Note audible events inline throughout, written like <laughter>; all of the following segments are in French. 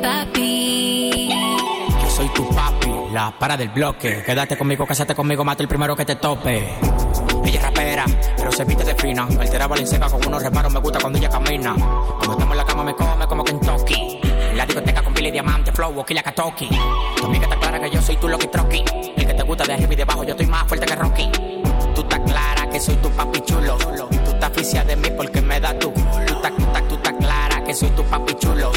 papi. Yo soy tu papi, la para del bloque. Quédate conmigo, cásate conmigo, mata el primero que te tope. Ella es rapera, pero se viste de fina. Altera Valenciaga con unos reparos, me gusta cuando ella camina. Cuando estamos en la cama me come como Kentucky. En la discoteca con Billy Diamante, Flow, Killa Katoki. Tu amiga está clara que yo soy tu Loki Troki. El que te gusta de arriba y de abajo, yo estoy más fuerte que Rocky. Tú estás clara que soy tu papi chulo. Tú estás aficia de mí porque me da tu. Tú estás, tú estás, tú estás clara que soy tu papi chulo.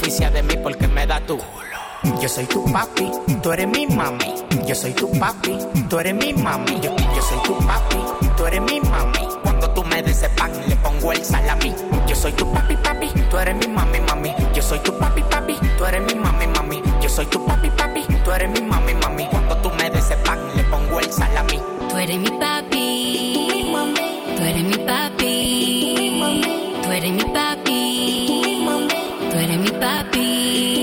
Aficia de mí porque me da tu. Yo soy tu papi, tú eres mi mami. Yo soy tu papi, tú eres mi mami. Yo, yo soy tu papi, tú eres mi mami. Cuando tú me des ese pan, le pongo el salami. Yo soy tu papi, papi, tú eres mi mami, mami. Yo soy tu papi, papi, tú eres mi mami, mami. Yo soy tu papi, papi, tú eres mi mami, mami. Cuando tú me des ese pan, le pongo el salami. Tú eres mi papi. Tú eres mi papi. Tú eres mi papi. by beat.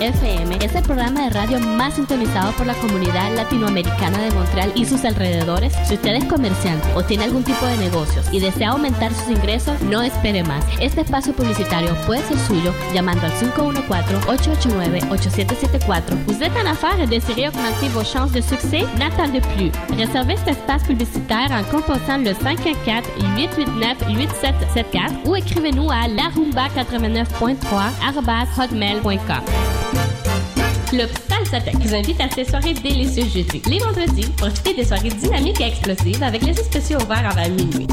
FM es el programa de radio más sintonizado por la comunidad latinoamericana de Montreal y sus alrededores. Si usted es comerciante o tiene algún tipo de negocios y desea aumentar sus ingresos, no espere más. Este espacio publicitario puede ser suyo llamando al 514-889-8774. Vous êtes en affaires et désirez augmenter vos chances de succès? N'attendez plus. Réservez cet espace publicitaire en composant le 514-889-8774 ou écrivez-nous à larumba89.3 hotmail.com. Club Salsatec vous invite à ses soirées délicieuses jeudi. Les vendredis, profitez des soirées dynamiques et explosives avec les spéciaux ouverts avant minuit.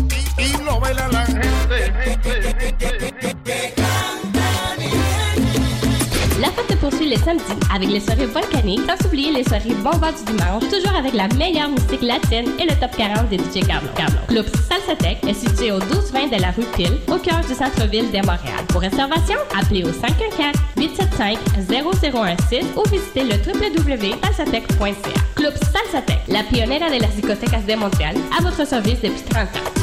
Poursuit les samedis avec les soirées volcaniques, sans oublier les soirées bombas du dimanche, toujours avec la meilleure musique latine et le top 40 des DJ Carlo. Carlo. Club Salsatec est situé au 1220 de la rue Pile, au cœur du centre-ville de Montréal. Pour réservation, appelez au 514-875-0016 ou visitez le www.salsatec.ca. Club Salsatec, la pionnière de las discotecas de Montréal, à votre service depuis 30 ans.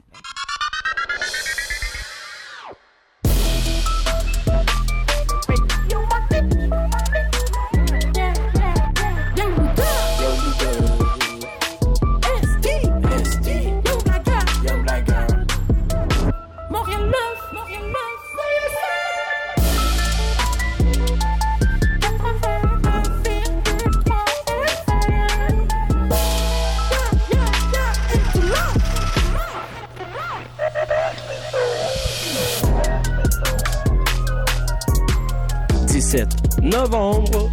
CISM 89,3 FM. novembre.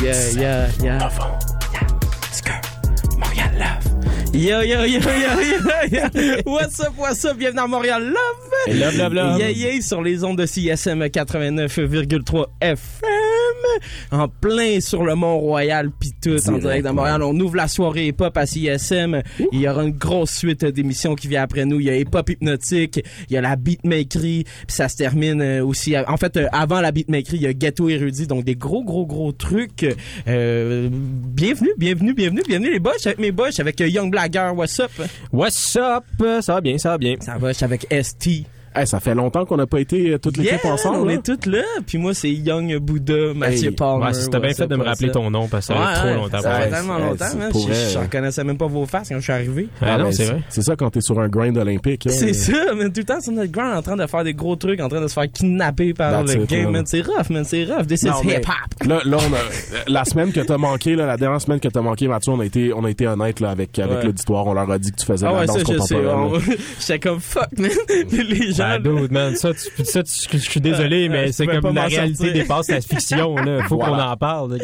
Yeah, yeah, yeah. Novembre. Montréal Love. Yo, yo, yo, yo, yo, yo. What's up, what's up? Bienvenue à Montréal Love. Love, love, love. Yeah, yeah, sur les ondes de CSM 89,3 FM. En plein sur le Mont-Royal pis tout, en direct de Montréal. On ouvre la soirée hip-hop à CSM. Il y aura une grosse suite d'émissions qui vient après nous. Il y a hip-hop hypnotique, il y a la beatmakerie, puis ça se termine euh, aussi. En fait, euh, avant la beatmakerie, il y a ghetto érudit, donc des gros, gros, gros trucs. Euh, bienvenue, bienvenue, bienvenue, bienvenue les boys. Avec mes boys, avec Young Blagger, what's up? What's up? Ça va bien, ça va bien. Ça va, je suis avec ST. Hey, ça fait longtemps qu'on n'a pas été euh, toute l'équipe Yeah, ensemble. on là. est toutes là. Puis moi, c'est Young Bouddha, Mathieu Hey, Palmer. ouais, c'était bien fait de me rappeler ton nom parce que ça fait Ouais, trop longtemps. Ça fait tellement longtemps, pour Je vrai. je reconnaissais même pas vos faces quand je suis arrivé. Ah non, c'est vrai. C'est ça quand t'es sur un grind olympique. hein. C'est ça, mais tout le temps sur notre ground en train de faire des gros trucs, en train de se faire kidnapper par That's le it, game. C'est rough, man. C'est rough. This Non, is mais- hip-hop. Là, là, on a, la semaine que t'as manqué, là, la dernière semaine que t'as manqué, Mathieu, on a été, on a été honnête, là, avec, avec l'auditoire. On leur a dit que tu faisais Ah la ouais, danse contemporaine. <laughs> J'étais comme fuck, man. <laughs> Les gens Ben, dude, man, ça, tu, ça tu- je suis désolé, Euh, mais je c'est comme la réalité dépasse la fiction, là. Faut qu'on en parle, <laughs>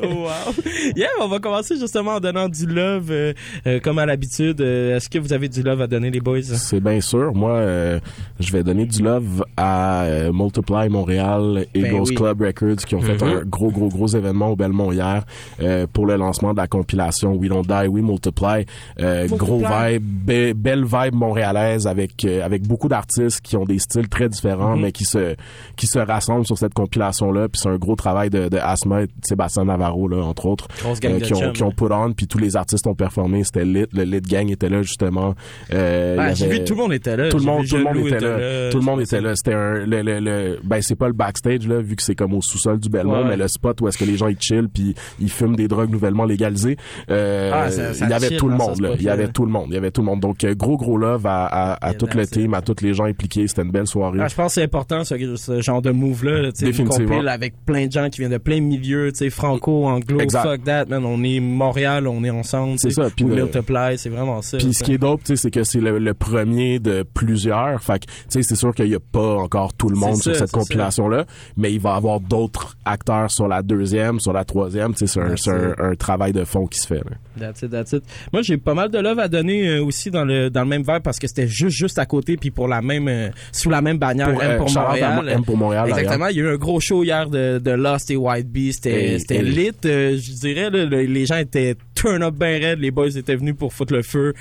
wow. Yeah, on va commencer justement en donnant du love, euh, euh, comme à l'habitude. Euh, Est-ce que vous avez du love à donner, les boys? C'est bien sûr. Moi, euh, je vais donner du love à euh, Multiply Montréal et Ben Ghost oui. Club Records qui ont fait Mhm. un gros, gros, gros événement au Belmont hier euh, pour le lancement de la compilation We Don't Die, We Multiply. Euh, gros vibe, be- belle vibe montréalaise avec euh, avec beaucoup d'artistes qui ont des styles très différents Mhm. mais qui se qui se rassemblent sur cette compilation là. Puis c'est un gros travail de, de Asma et de Sébastien Navarro là entre autres euh, qui ont qui ont put on puis tous les artistes ont performé. C'était lit. Le lit gang était là justement. Euh, Ah, j'ai vu tout le monde était là. tout le monde, tout le monde était là. Tout le monde était là. C'était un, le, le, le- ben c'est pas le backstage là, vu que c'est comme au sous-sol du Belmont, Ouais. mais le spot où est-ce que les gens ils chillent puis ils fument des drogues nouvellement légalisées. Euh, Ah, ça- ça il y avait chill tout le ce monde là. Il y avait tout le monde. Il y avait tout le monde. Donc euh, gros gros love à, à, à tout le team, à tous les gens impliqués. C'était une belle soirée. Ah, je pense que c'est important ce, ce genre de move là, tu sais, une Définitivement. avec plein de gens qui viennent de plein milieux, tu sais, franco, anglo, Exact. fuck that, man, on est Montréal, on est ensemble, C'est ça, puis multiply, c'est vraiment ça. Puis ce qui est dope, tu sais, c'est que c'est le, le premier de plusieurs. Fait que, tu sais, c'est sûr qu'il y a pas encore tout le monde sur ça, cette compilation-là, mais il va y avoir d'autres acteurs sur la deuxième, sur la troisième. Tu sais, c'est un, un, un travail de fond qui se fait. Là. That's it, that's it. Moi, j'ai pas mal de love à donner euh, aussi dans le dans le même verre parce que c'était juste juste à côté puis pour la même euh, sous la même bannière Pour, M euh, pour Montréal. Mo- M pour Montréal, Exactement, il y a eu un gros show hier de, de Lost et White Bee, c'était lit, euh, je dirais là, le- les gens étaient turn up ben raide, les boys étaient venus pour foutre le feu.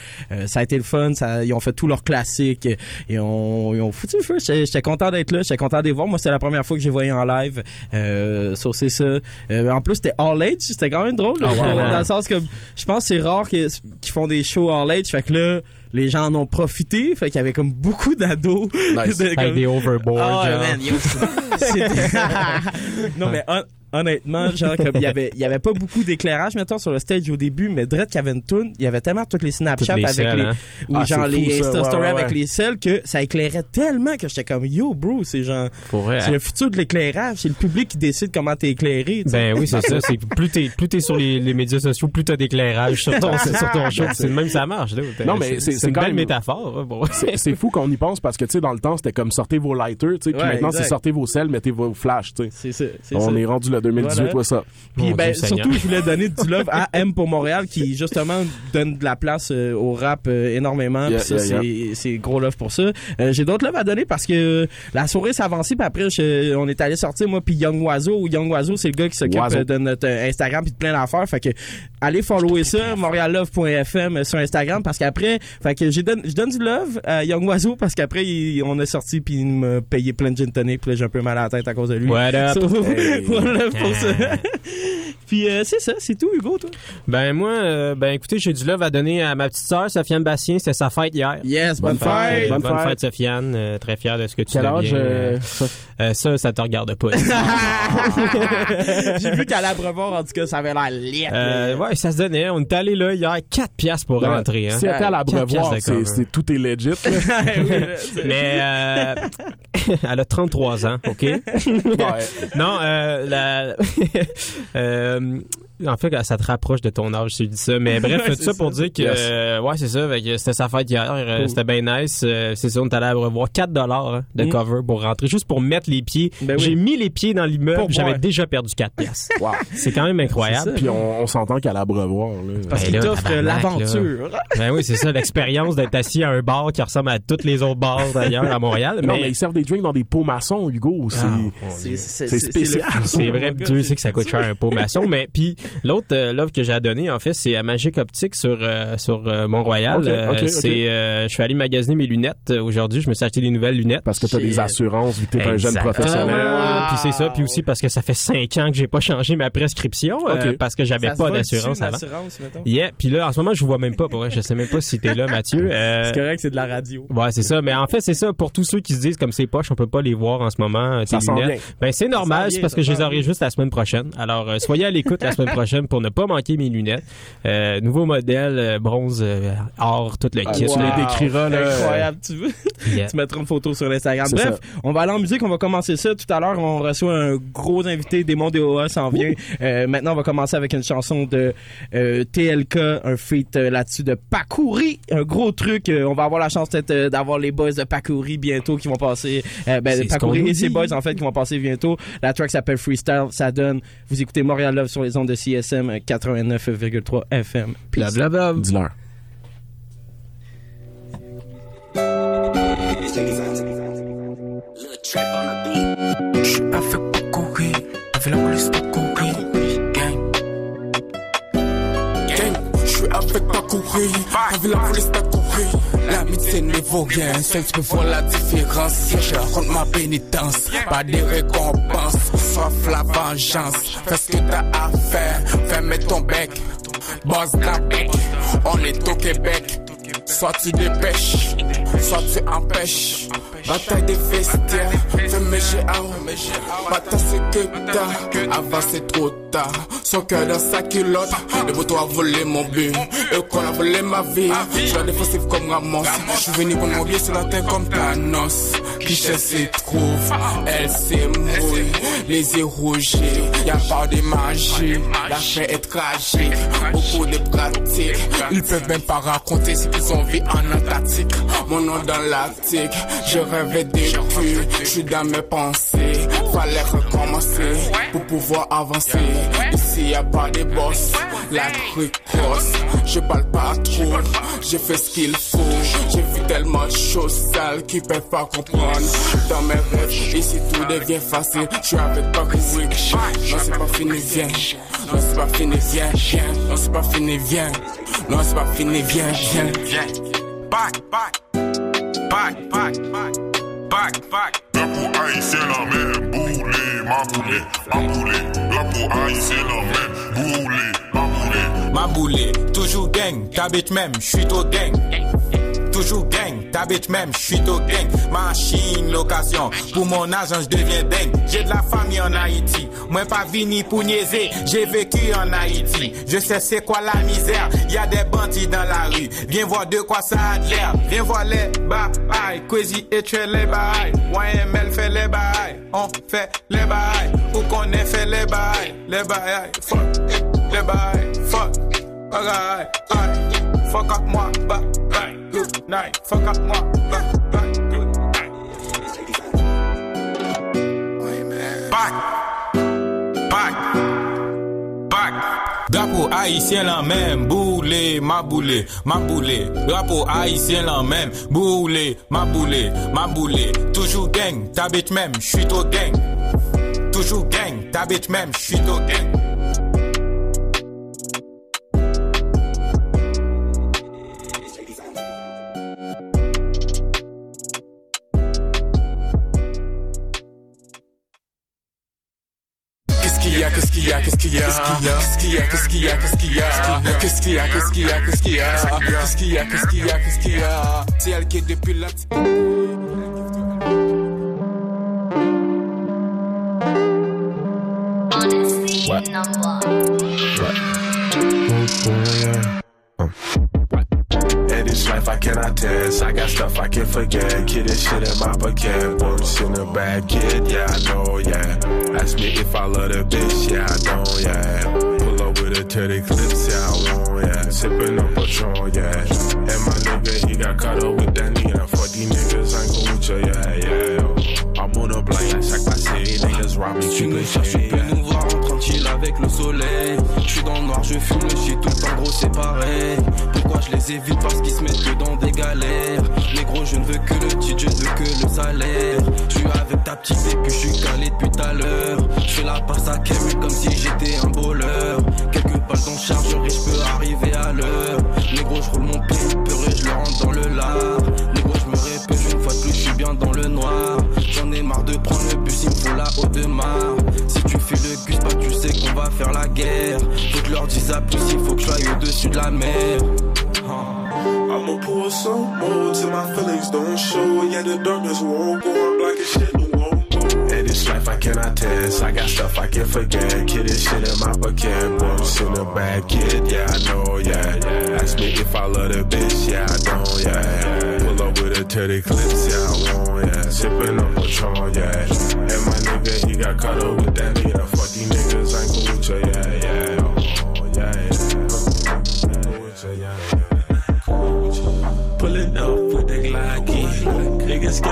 Ça a été le fun, ça, ils ont fait tous leurs classiques et ils ont, ils ont foutu le feu. J'étais content d'être là, j'étais content de les voir. Moi, c'était la première fois que j'ai voyé en live. Euh, so, c'est ça. En plus, c'était all age, c'était quand même drôle. là. Ah. Dans le sens que je pense que c'est rare qu'ils font des shows all age, fait que là les gens en ont profité, fait qu'il y avait comme beaucoup d'ados. Nice. <laughs> De- comme- des overboards, Ah, genre. man, yo, <laughs> c'était- <laughs> non, mais honnêtement, genre, comme il y avait, il y avait pas beaucoup d'éclairage, mettons, sur le stage au début, mais Dredd qui avait une tune, il y avait tellement toutes les Snapchat Toutes les avec selles, les, hein. ou Ah, genre les. Insta Ouais, Story ouais, avec ouais. les selles que ça éclairait tellement que j'étais comme, yo, bro, c'est genre, c'est le futur de l'éclairage, c'est le public qui décide comment t'es éclairé, tu sais. Ben oui, c'est ça. C'est <laughs> plus t'es plus t'es sur les, les médias sociaux, plus t'as d'éclairage sur ton <laughs> sur ton show. C'est même ça marche. Là. Non, mais c'est- c'est une belle même- métaphore. hein, bon. C'est fou qu'on y pense parce que, tu sais, dans le temps, c'était comme sortez vos lighters, tu sais, puis maintenant, c'est sortez vos selles, mettez vos flashs, tu sais. C'est ça, c'est On ça. est rendu le 2018, Voilà. ouais, ça. Puis ben Dieu Seigneur. surtout je voulais donner du love à <laughs> M pour Montréal qui justement donne de la place euh, au rap euh, énormément. Yeah, Puis ça yeah, c'est c'est gros love pour ça. Euh, J'ai d'autres love à donner parce que euh, la soirée s'est avancée puis après je- on est allé sortir moi puis Young Oiseau. Young Oiseau c'est le gars qui s'occupe Oiseau. de notre Instagram puis de plein d'affaires. Fait que allez follower ça montreallove.fm sur Instagram parce qu'après fait que j'ai donne je donne du love à Young Oiseau parce qu'après il- on est sorti puis il m'a payé plein de gin tonic puis là j'ai un peu mal à la tête à cause de lui. What up? So, <laughs> Hey. <laughs> pour ça. <laughs> Puis euh, c'est ça, c'est tout, Hugo, toi. Ben moi, euh, ben écoutez, j'ai du love à donner à ma petite sœur, Sofiane Bastien. C'était sa fête hier. Yes, bonne, Bonne fête. fête. Bonne, Bonne fête, fête. Sofiane. Euh, très fier de ce que tu Quel âge, deviens. ça, ça te regarde pas. <laughs> J'ai vu qu'à l'Abreuvoir, en tout cas, ça avait l'air. Euh, ouais, ça se donnait. On est allé là hier, 4 piastres pour rentrer. Hein. Si elle était à la piastres de c'est, tout est legit. Mais euh, elle a 33 ans, OK? Ouais. Non, euh, la... <laughs> euh, en fait, ça te rapproche de ton âge si je dis ça. Mais <laughs> bref, tout c'est ça ça. pour dire que, Yes. euh, ouais, c'est ça. C'était sa fête hier. euh, Cool. C'était bien nice. Euh, c'est ça, on est allé revoir 4 dollars hein, de Mm. cover pour rentrer, juste pour mettre les pieds. Ben oui. J'ai mis les pieds dans l'immeuble, j'avais déjà perdu 4 pièces. <laughs> Wow. C'est quand même incroyable. Puis on, on s'entend qu'à la brevoire, là. Parce Ben qu'il t'offre l'aventure. Ben oui, c'est ça, l'expérience d'être assis à un bar qui ressemble à tous les autres bars d'ailleurs à Montréal. Non, mais ils servent des drinks dans des pots maçons, Hugo. C'est, Ah, spécial. C'est vrai, Dieu sait que ça coûte cher un pot maçon, mais puis l'autre euh, l'offre que j'ai à donner en fait, c'est à Magic Optique sur euh, sur euh, Mont-Royal. Euh, c'est euh, je suis allé magasiner mes lunettes aujourd'hui, je me suis acheté des nouvelles lunettes Parce que t'as des assurances vu que t'es un jeune professionnel. Puis c'est ça, puis aussi parce que ça fait cinq ans que j'ai pas changé ma prescription euh, parce que j'avais pas d'assurance avant. Yeah, puis là en ce moment je vous vois même pas pour vrai, je sais même pas si t'es là Mathieu. Euh, C'est correct, c'est de la radio. Ouais, c'est ça. Mais en fait, c'est ça. Pour tous ceux qui se disent comme c'est poche, on peut pas les voir en ce moment. tes Ça sent lunettes. bien. Ben c'est normal, c'est parce que je les aurai bien. juste la semaine prochaine. Alors euh, soyez à l'écoute la semaine prochaine pour ne pas manquer mes lunettes. Euh, nouveau modèle, euh, bronze, euh, or, tout le kit. tu là. les décriras, là. Incroyable, tu veux? Yeah. tu mettras une photo sur l'Instagram. C'est Bref, ça. on va aller en musique, on va commencer ça. Tout à l'heure, on reçoit un gros invité, Démon DOA s'en vient. Euh, maintenant, on va commencer avec une chanson de euh, TLK, un feat euh, là-dessus de Pakouri. Un gros truc. Euh, on va avoir la chance peut-être euh, d'avoir les boys de Pakouri bientôt qui vont passer. Euh, ben, C'est ce Pakouri et ses boys, en fait, qui vont passer bientôt. La track s'appelle Freestyle. Ça donne. Vous écoutez Montréal Love sur les ondes de CSM 89,3 FM. Blablabla. Dis-leur. J'suis avec Pacouri, avec la police Pacouri. Gang. Gang, j'suis avec Pacouri, avec la police Pacouri. L'amitié ne vaut rien, seul tu peux voir la différence. Je rentre ma pénitence, pas de récompense. Sauf la vengeance, fais ce que t'as à faire. Ferme ton bec, boss la bec. On est au Québec, soit tu dépêches, soit tu empêches. Bataille des vestiaires, fais mes bataille ce que t'as, avant c'est trop tard. Son cœur dans sa culotte, le bouton a volé mon but, et qu'on a volé ma vie. Je suis défensif comme Ramos, je suis venu pour m'oublier sur la terre comme Thanos. Cliché s'y trouve, elle s'émouille, les yeux rougis, y'a pas de magie, la fin est tragique, beaucoup de pratiques, ils peuvent même pas raconter ce qu'ils ont vu en Antarctique, mon nom dans l'Arctique, je rêvais depuis, je suis dans mes pensées, fallait recommencer pour pouvoir avancer, ici y a pas de boss, la truc crosse, je parle pas trop, j'ai fait ce qu'il faut, j'ai vu tellement de choses sales qui peuvent pas comprendre, dans mes rêves, ici tout devient facile, je suis avec Paris non c'est pas fini, viens, non c'est pas fini, viens, viens, non c'est pas fini, viens, non c'est pas fini, viens, viens, viens, back, Back, back, back, back, back. La peau haïtienne a même boulé, ma boulée, ma boulée. La peau haïtienne a même boulé, ma boulée. Ma boulée, toujours gang, ta même, j'suis trop gang. Toujours gang, t'habites même, j'suis au gang. Machine, location, pour mon agent, j'deviens dingue. J'ai de la famille en Haïti, moi pas vini pour niaiser. J'ai vécu en Haïti, je sais c'est quoi la misère. Y a des bandits dans la rue, viens voir de quoi ça a l'air. Viens voir les bails, Quasi et tu les bails. YML fait les bails, on fait les bails. Ou qu'on ait fait les bails, les bails, fuck, les bails, fuck. Alright. Fuck up moi, bye, bye, good night. Fuck up moi. Back, back, back. Drapeau haïtien la même, boulé, ma boulé, ma boulé. Drapeau haïtien la même, boulé, ma boulé, ma boulé. Toujours gang, t'habites même, j'suis au gang. Toujours gang, t'habites même, j'suis au gang. Qu'il y a, qu'est-ce qu'il y a, qu'est-ce qu'il y a, qu'est-ce qu'il y a, qu'est-ce qu'il y a, qu'est-ce qu'il y a, qu'est-ce qu'il y a, qu'est-ce qu'il y a, qu'est-ce qu'il y a, qu'est-ce qu'il y a, qu'est-ce qu'il y a, c'est elle qui est depuis la In stuff I can forget. Kid, this shit in my pocket. Works in the bag, kid. Yeah, I know, yeah. Ask me if I love the bitch. Yeah, I don't, yeah. Pull up with a 30 clips, yeah, I won't, yeah. Sipping on Patron, yeah. And my nigga, he got caught up with that nigga. For these niggas, I'm cool with you, yeah, yeah. I'm on a blind à chaque passé. Niggas rob me, Tu me cherches, avec le soleil. Je suis dans le noir, je fume le shit, tout en gros c'est pareil. Pourquoi je les évite? Parce qu'ils se mettent que dans des galères. Mais gros, je ne veux que le titre, je ne veux que le salaire. Je suis avec ta petite et puis je suis calé depuis tout à l'heure. Je fais la passe à Kevin comme si j'étais un bowler. Quelques balles en chargerie, je peux arriver à l'heure. Mais gros, je roule mon pied, peur et je le rentre dans le lard. Mais gros, je me répète une fois de plus, je suis bien dans le noir. J'en ai marre de prendre le bus, il me la haute de mar. Faire la guerre. Faut que leur dise à plus, il faut que je sois au-dessus de la mer. I'ma pour some more till my feelings don't show. Yeah, the darkness won't go. I'm black as shit, it won't go. And this life I cannot test. I got stuff I can forget. Kid, this shit in my pocket. Boys in the bad kid, yeah, I know, yeah, yeah. Ask me if I love the bitch, yeah, I don't, yeah. Pull up with a teddy clips, yeah, I won't, yeah. Sipping on Patron, yeah. And my nigga, he got caught up with that, yeah. Fuck these niggas,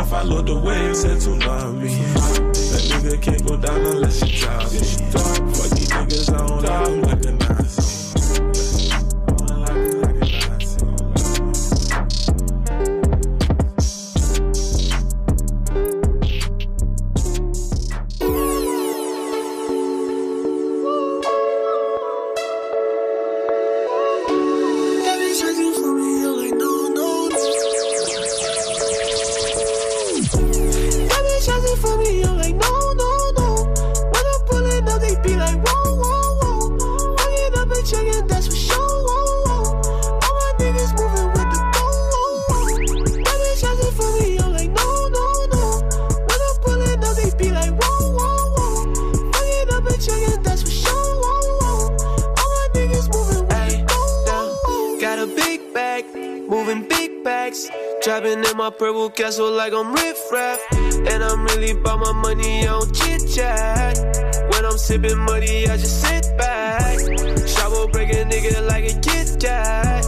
follow the waves and me. That nigga can't go down unless you drop. Castle like I'm riff raff. And I'm really about my money, don't chit chat. When I'm sipping muddy, I just sit back. Shovel break a nigga like a Kit Kat.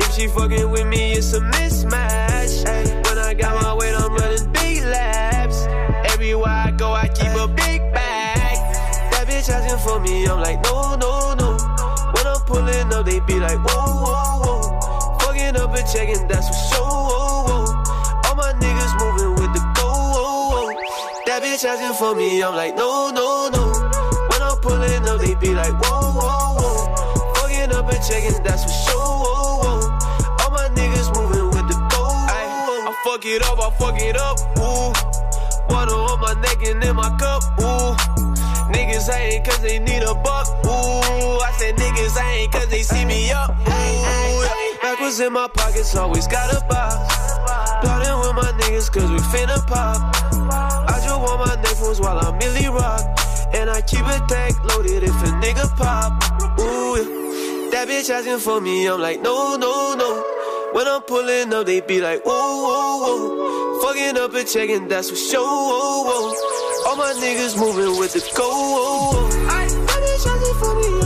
If she fucking with me, it's a mismatch. When I got my weight, I'm running big laps. Everywhere I go, I keep a big bag. That bitch asking for me, I'm like, no, no, no. When I'm pulling up, they be like, whoa, whoa, whoa. Fucking up and checking, that's for Asking for me, I'm like, no, no, no. When I'm pulling up, they be like, whoa, whoa, whoa. Fucking up and checking, that's for sure. Whoa, whoa. All my niggas moving with the go. Ay, I fuck it up, I fuck it up. Ooh. Water on my neck and in my cup. Ooh. Niggas ain't cause they need a buck. Ooh, I said niggas ain't cause they see me up. Ooh, backwards in my pockets, always got a box. Plotting with my cause we finna pop. I just want my nephews while I'm Millie Rock. And I keep a tank loaded if a nigga pop. Ooh, yeah. that bitch asking for me, I'm like, no, no, no. When I'm pulling up, they be like, whoa, whoa, whoa. Fucking up and checking, that's for sure. Whoa, whoa. All my niggas moving with the go. Whoa, whoa. Ay, that bitch asking for me,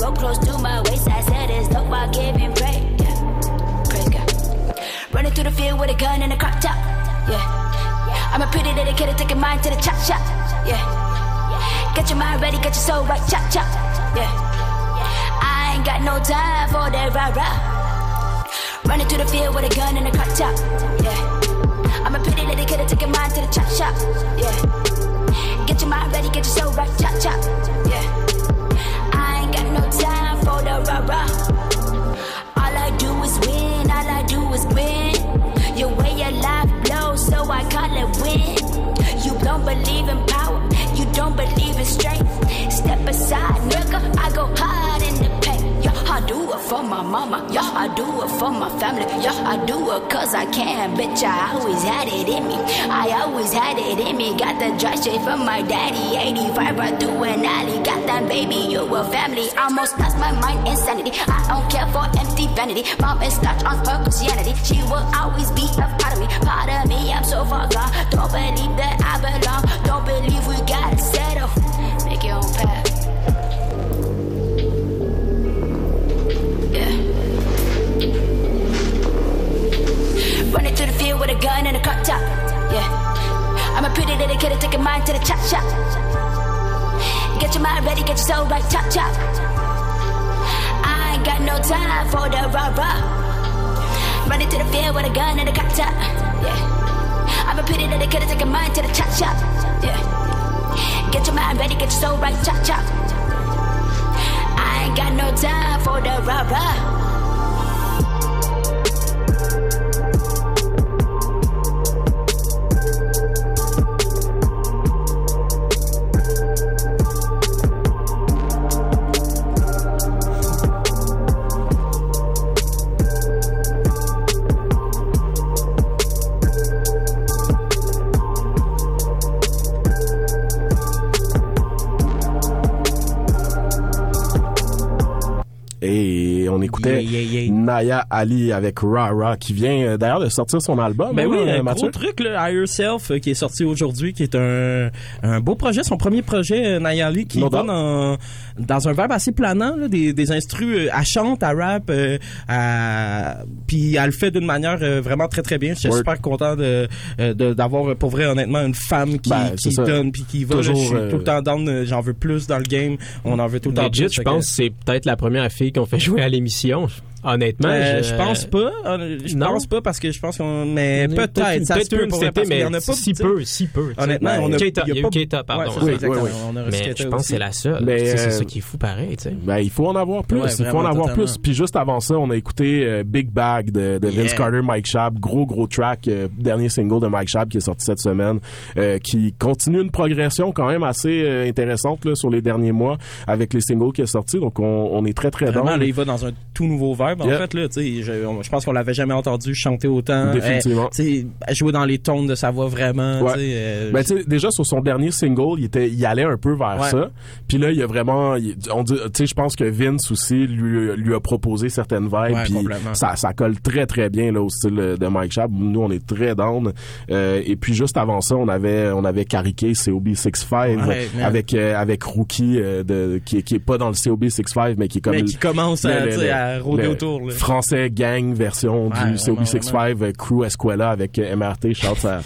Rope close to my waist. I said it's dope, I give him. Yeah. Praise God. Running through the field with a gun and a crop top. Yeah. I'm a pretty kid taking mine to the chop shop. Yeah. Get your mind ready, get your soul right, chop chop. Yeah. I ain't got no time for that rah rah. Running through the field with a gun and a crop top. Yeah. I'm a pretty kid taking mine to the chop shop. Yeah. Get your mind ready, get your soul right, chop chop. Yeah. Rah rah. All I do is win, all I do is win. Your way your life blows, so I call it win. You don't believe in mama. Yeah, I do it for my family. Yeah, I do it cause I can. Bitch, I always had it in me. I always had it in me. Got the drive straight from my daddy. 85 right through an alley. Got that baby, you a family. Almost lost my mind, insanity. I don't care for empty vanity. Mom is stuck on her Christianity. She will always be a part of me. Part of me, I'm so far gone. Don't believe that I belong. Don't believe we gotta settle. Make your own path. Running through the field with a gun and a crop top. Yeah. I'm a pretty little kid take taking mine to the chop shop. Get your mind ready, get your soul right, chop chop. I ain't got no time for the rah rah. Running to the field with a gun and a crop top. Yeah. I'm a pretty little kid take taking mine to the chop shop. Yeah. Get your mind ready, get your soul right, chop chop. I ain't got no time for the rah rah. Écoutait Yeah, yeah, yeah. Naya Ali avec Rara qui vient euh, d'ailleurs de sortir son album. Ben hein, oui, euh, un Mathieu? gros truc, là, Higher Self, euh, qui est sorti aujourd'hui, qui est un, un beau projet, son premier projet, euh, Nayali, qui No doubt. dans, un vibe assez planant, là, des, des instrus, euh, elle chante, elle rap, euh, elle- puis elle le fait d'une manière euh, vraiment très très bien. Je suis super content de euh, d'avoir, euh, pour vrai, honnêtement, une femme qui, Ben, qui donne, puis qui va, là, Toujours, je suis euh, tout le temps down, euh, j'en veux plus dans le game, on en veut tout le temps Legit, plus. je pense que c'est peut-être la première fille qu'on fait <laughs> jouer à l'émission. Sião, Honnêtement, Euh, je pense pas. euh, Je Non. pense pas parce que je pense qu'on. Mais Peut-être peut-être. une- Ça se peut-être peut une pour été, qu'il y mais en a pas. si peu, si peu. Honnêtement, on a. Il il y a eu Keita, pardon. Ouais, Oui, ça, exactement. oui, On a reçu Mais je pense que c'est la seule. Mais, C'est euh, ça qui est fou pareil, tu sais. Ben, il faut en avoir plus. Ouais, il faut en avoir totalement. plus. Puis juste avant ça, on a écouté euh, Big Bag de, de Vince Yeah. Carter, Mike Schaab. Gros, gros track. euh, dernier single de Mike Schaab qui est sorti cette semaine. euh, qui continue une progression quand même assez euh, intéressante là, sur les derniers mois avec les singles qui est sorti. Donc, on, est très, très dans. il va dans un tout nouveau vibe, en Yeah. fait, là, je, on- je pense qu'on l'avait jamais entendu chanter autant. Définitivement. Euh, sais, jouer dans les tones de sa voix vraiment, Ouais. tu sais, euh, Ben, déjà sur son dernier single, il était, il allait un peu vers Ouais. ça. Puis là, il a vraiment, il- on dit, tu sais, je pense que Vince aussi lui, lui a proposé certaines vibes. Puis ça, ça colle très très bien là au style de Mike Schaab. Nous, on est très down. Euh, et puis juste avant ça, on avait, on avait Cariqué COB65 Ouais, avec euh, avec Rookie de, qui, qui est pas dans le COB65 mais qui est comme mais qui commence à, le- sais, le- à rôder le là. Français gang version Ouais, du vraiment, COB65 euh, Crew Escuela avec euh, MRT. Shout à,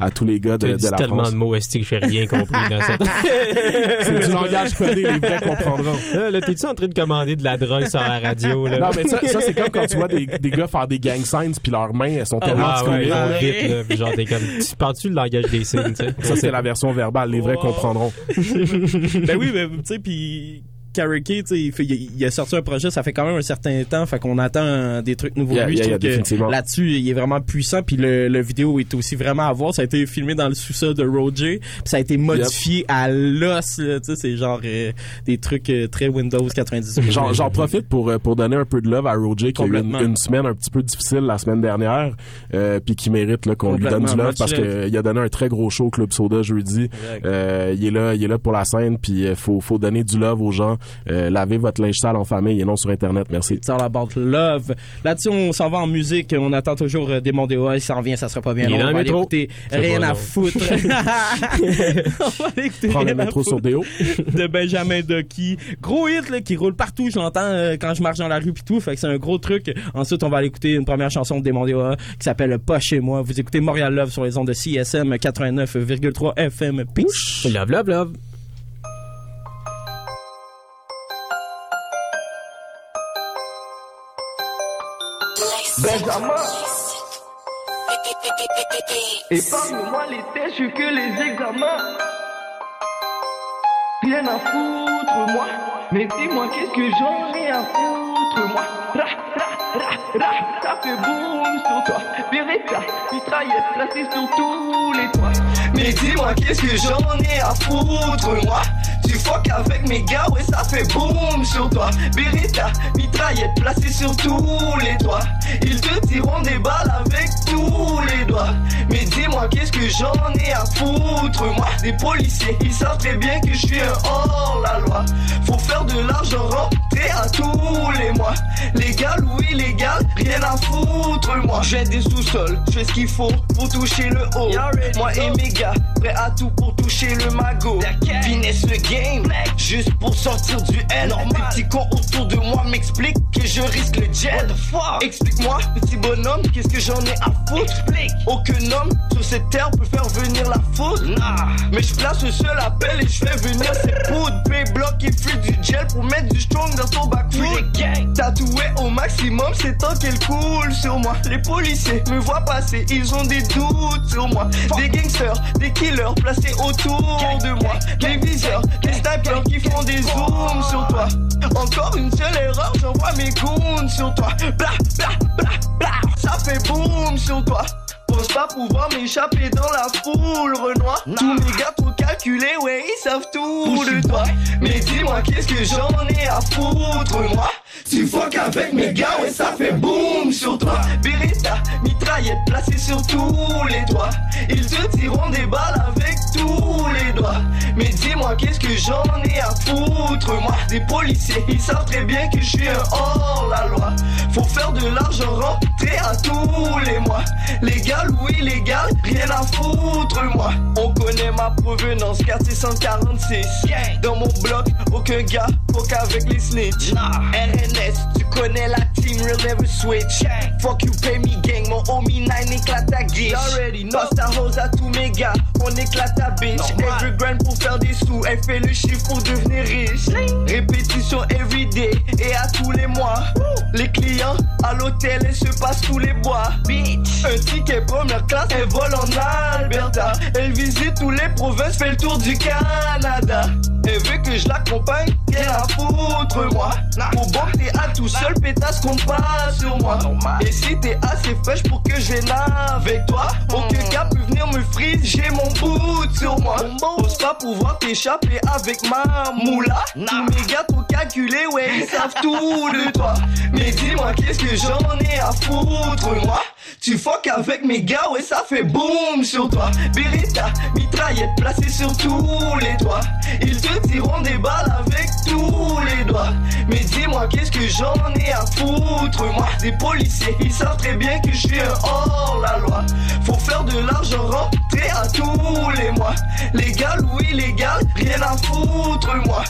à tous les gars de, de la tellement France. de mots esti que j'ai rien compris dans cette. <laughs> C'est du langage codé, les vrais comprendront. Là, là, t'es-tu en train de commander de la drogue sur la radio, là? Non, mais ça, ça c'est comme quand tu vois des, des gars faire des gang signs puis leurs mains, elles sont Ah, tellement Ah ouais, ouais. vite, là. Puis genre, t'es comme, tu parles-tu le langage des signes, tu sais? Ça, c'est la version verbale. Les vrais Oh. comprendront. <laughs> ben oui, ben, tu sais, puis Sais, il, fait- il- il a sorti un projet, ça fait quand même un certain temps, fait qu'on attend des trucs nouveaux. Yeah, de lui, yeah, je yeah, que là-dessus, il est vraiment puissant, puis le, le vidéo est aussi vraiment à voir. Ça a été filmé dans le sous-sol de Roger, puis ça a été modifié à l'os, là, tu sais, c'est genre euh, des trucs euh, très Windows 98. J'en, profite pour euh, pour donner un peu de love à Roger qui a eu une, une semaine un petit peu difficile la semaine dernière euh, puis qui mérite qu'on lui donne du love parce qu'il a donné un très gros show au Club Soda jeudi. Euh, il est là il est là pour la scène puis euh, faut faut donner du love aux gens euh, lavez votre linge sale en famille et non sur internet merci It's all about love. Là-dessus, on s'en va en musique. On attend toujours euh, des. Il s'en vient, ça sera pas bien Il long. On va aller écouter Rien à foutre. <laughs> <laughs> on va aller écouter prends le à métro sur Déo <laughs> de Benjamin Ducky. Gros hit là, qui roule partout. Je l'entends euh, quand je marche dans la rue pis tout. Fait que c'est un gros truc. Ensuite, on va aller écouter une première chanson de Mondéo qui s'appelle Pas chez moi. Vous écoutez Montréal Love sur les ondes de CSM 89,3 FM. Peace. Love, love, love. Benjamin. Épargne-moi les tests, je que les examens. Rien à foutre, moi. Mais dis-moi, qu'est-ce que j'en ai à foutre, moi. Ra, ra, ra, ra, ça fait boum sur toi. Beretta, mitraillette placée sur tous les toits. Mais dis-moi, qu'est-ce que j'en ai à foutre, moi. Tu fuck avec mes gars, ouais, ça fait boum sur toi. Beretta, mitraillette placée sur tous les toits. Ils te tireront des balles avec tous les doigts. Mais dis-moi, qu'est-ce que j'en ai à foutre, moi? Des policiers, ils savent très bien que je suis un hors-la-loi. Faut faire de l'argent rentrer à tous les mois. Légal ou illégal, rien à foutre, moi. J'ai des sous-sols, je fais ce qu'il faut pour toucher le haut. Moi et mes gars, prêts à tout pour toucher le magot. Finesse le game, juste pour sortir du N. Des petits cons autour de moi m'expliquent que je risque le jet. Explique-moi, petit bonhomme, qu'est-ce que j'en ai à foutre? Aucun homme sur cette terre peut faire venir la faute. Mais je place le seul appel et je fais venir ces poudres. P-block et fuit du gel pour mettre du strong dans ton backfoot. Tatoué au maximum, c'est tant qu'elle coule sur moi. Les policiers me voient passer, ils ont des doutes sur moi. Des gangsters, des killers placés autour de moi. Des viseurs, des snipers qui font des zooms sur toi. Encore une seule erreur, j'envoie mes goons sur toi. Bla bla bla bla, ça fait boum sur toi. Pense pas pouvoir m'échapper dans la foule, Renoir. Tous mes gars trop calculés, ouais, ils savent tout de toi. Mais dis-moi, qu'est-ce que j'en ai à foutre, moi? Tu fuck avec mes gars, ouais, ça fait boum sur toi. Beretta, mitraillette placée sur tous les toits. Ils te tireront des balles avec tous les doigts. Mais dis-moi, qu'est-ce que j'en ai à foutre, moi? Des policiers, ils savent très bien que je suis un hors-la-loi. Faut faire de l'argent rentrer à tous les mois. Légal ou illégal, rien à foutre, moi. On connaît ma provenance, quartier 146. Dans mon bloc, aucun gars, fuck avec les snitch. RNS, tu connais la team, real never switch. Fuck you, pay me gang, mon homie 9 éclate ta guiche. Passe ta hose à tous mes gars, on éclate ta bitch. Every grand pour faire des sous, elle fait le chiffre pour devenir riche. Répétition everyday et à tous les mois. Les clients à l'hôtel, elle se passe tous les bois. Bitch. Un ticket première classe, elle vole en Alberta. Elle visite tous les provinces, fait le tour du Canada. Elle veut que je l'accompagne, rien à foutre moi. Pour bon t'es à tout seul, pétasse compte pas sur moi. Et si t'es assez fraîche pour que je avec toi, aucun gars peut venir me frise, j'ai mon bout sur moi. Pose pas pouvoir t'échapper avec ma moula. Tous mes gars trop calculés, ouais, ils savent <laughs> tout de toi. Mais dis-moi, qu'est-ce que j'en ai à foutre, moi? Tu fuck avec mes gars, ouais, ça fait boum sur toi. Beretta, mitraillette placée sur tous les toits. Ils te tireront des balles avec tous les doigts. Mais dis-moi, qu'est-ce que j'en ai à foutre, moi? Des policiers, ils savent très bien que je suis hors-la-loi. Faut faire de l'argent rentrer à tous les mois. Légal ou illégal, rien à foutre, moi.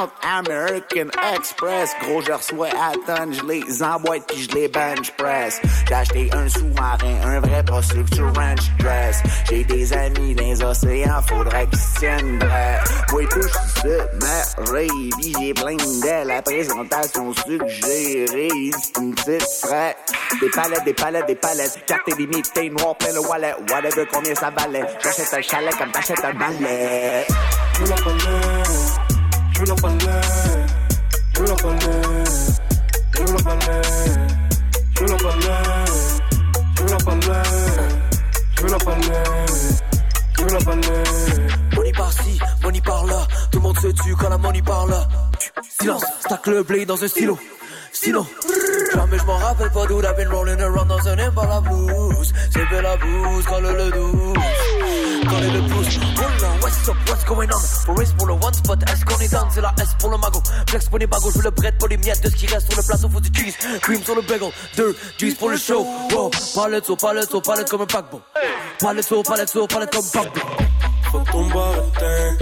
Crédit, 40 American Express. Gros, je reçois à tonne, je les emboîte puis je les bench press. J'ai acheté un sous-marin, un vrai pas structure ranch dress. J'ai des amis dans les océans, faudrait qu'ils se tiennent prêts. Moi, tout, je suis baby, j'ai plein. La présentation suggérée, c'est une petite frette. Des palettes, des palettes, des palettes. Carte illimitée, noir plein le wallet. Whatever, combien ça valait? J'achète un chalet comme t'achètes un balai. Je la palais, je la palais, je la palais, je la palais, je la palais, je la palais, je la palais, je la palais. Money par-ci, money par-là, tout le monde se tue quand la money parle. Silence, stack le blé dans un stylo. Stylo. Jamais je m'en rappelle pas d'où I've been rolling around dans un Impala blues. C'est fait la bouse, quand le douce. Quand le blues. Roll on, what's up, what's going on? For pour le one spot, est-ce qu'on est down? C'est la S pour le mago. Flex pour les bagos, je veux le bread pour les miettes de ce qui reste sur le plateau, faut du cheese. Cream sur le bagel, deux, juice pour le show. Wow, palette sur palette sur palette comme un paquebot. Palette sur palette sur palette comme un paquebot. Faut ton baratin,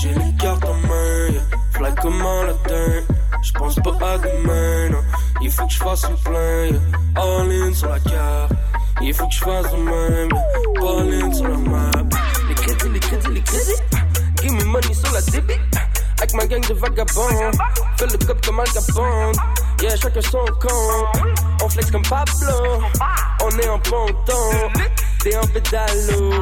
j'ai les cartes en main, yeah. Comme un latin, j'pense pas à demain, non. Il faut que je fasse le plein, all in sur la carte. Il faut que je fasse le même, all in sur la map. Les crédits, les crédits, les crédits. Give me money sur la débit. Avec ma gang de vagabonds, fais le cop comme Al Capone. Yeah, chacun son compte. On flex comme Pablo. On est en ponton. T'es en pédalo.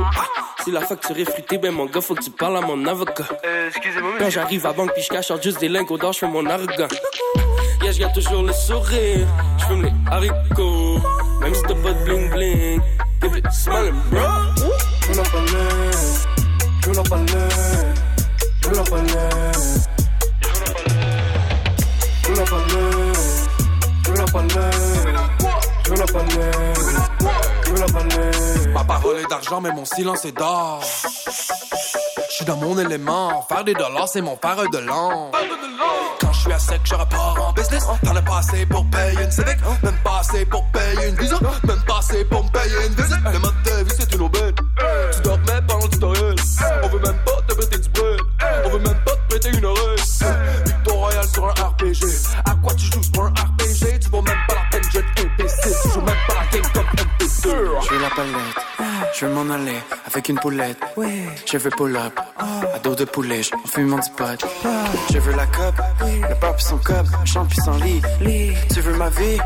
Si la facture est fruitée, ben mon gars, faut que tu parles à mon avocat. excusez-moi, Quand j'arrive à banque puis je cache juste des lingots d'or, je fais mon arrogant. Yeah, je garde toujours le sourire. Je fume les haricots. Même si t'as pas de bling bling. Give it smiling, bro. Je la palais, je la palais, je la palais. Je la palais, je la palais, je je la est d'argent, mais mon silence est d'or. Je suis dans mon élément. Faire des dollars, c'est mon faire de l'an. Quand je suis à sec, je repars en business. T'en as pas assez pour payer une Civic. Même pas assez pour payer une visa. Même pas assez pour me payer une visite. Le mode de je veux m'en aller avec une poulette. Je veux pull-up, à dos de poulet, je fume mon pote. Je veux la coupe, le pop son cup, champ puis son lit. Tu veux ma vie,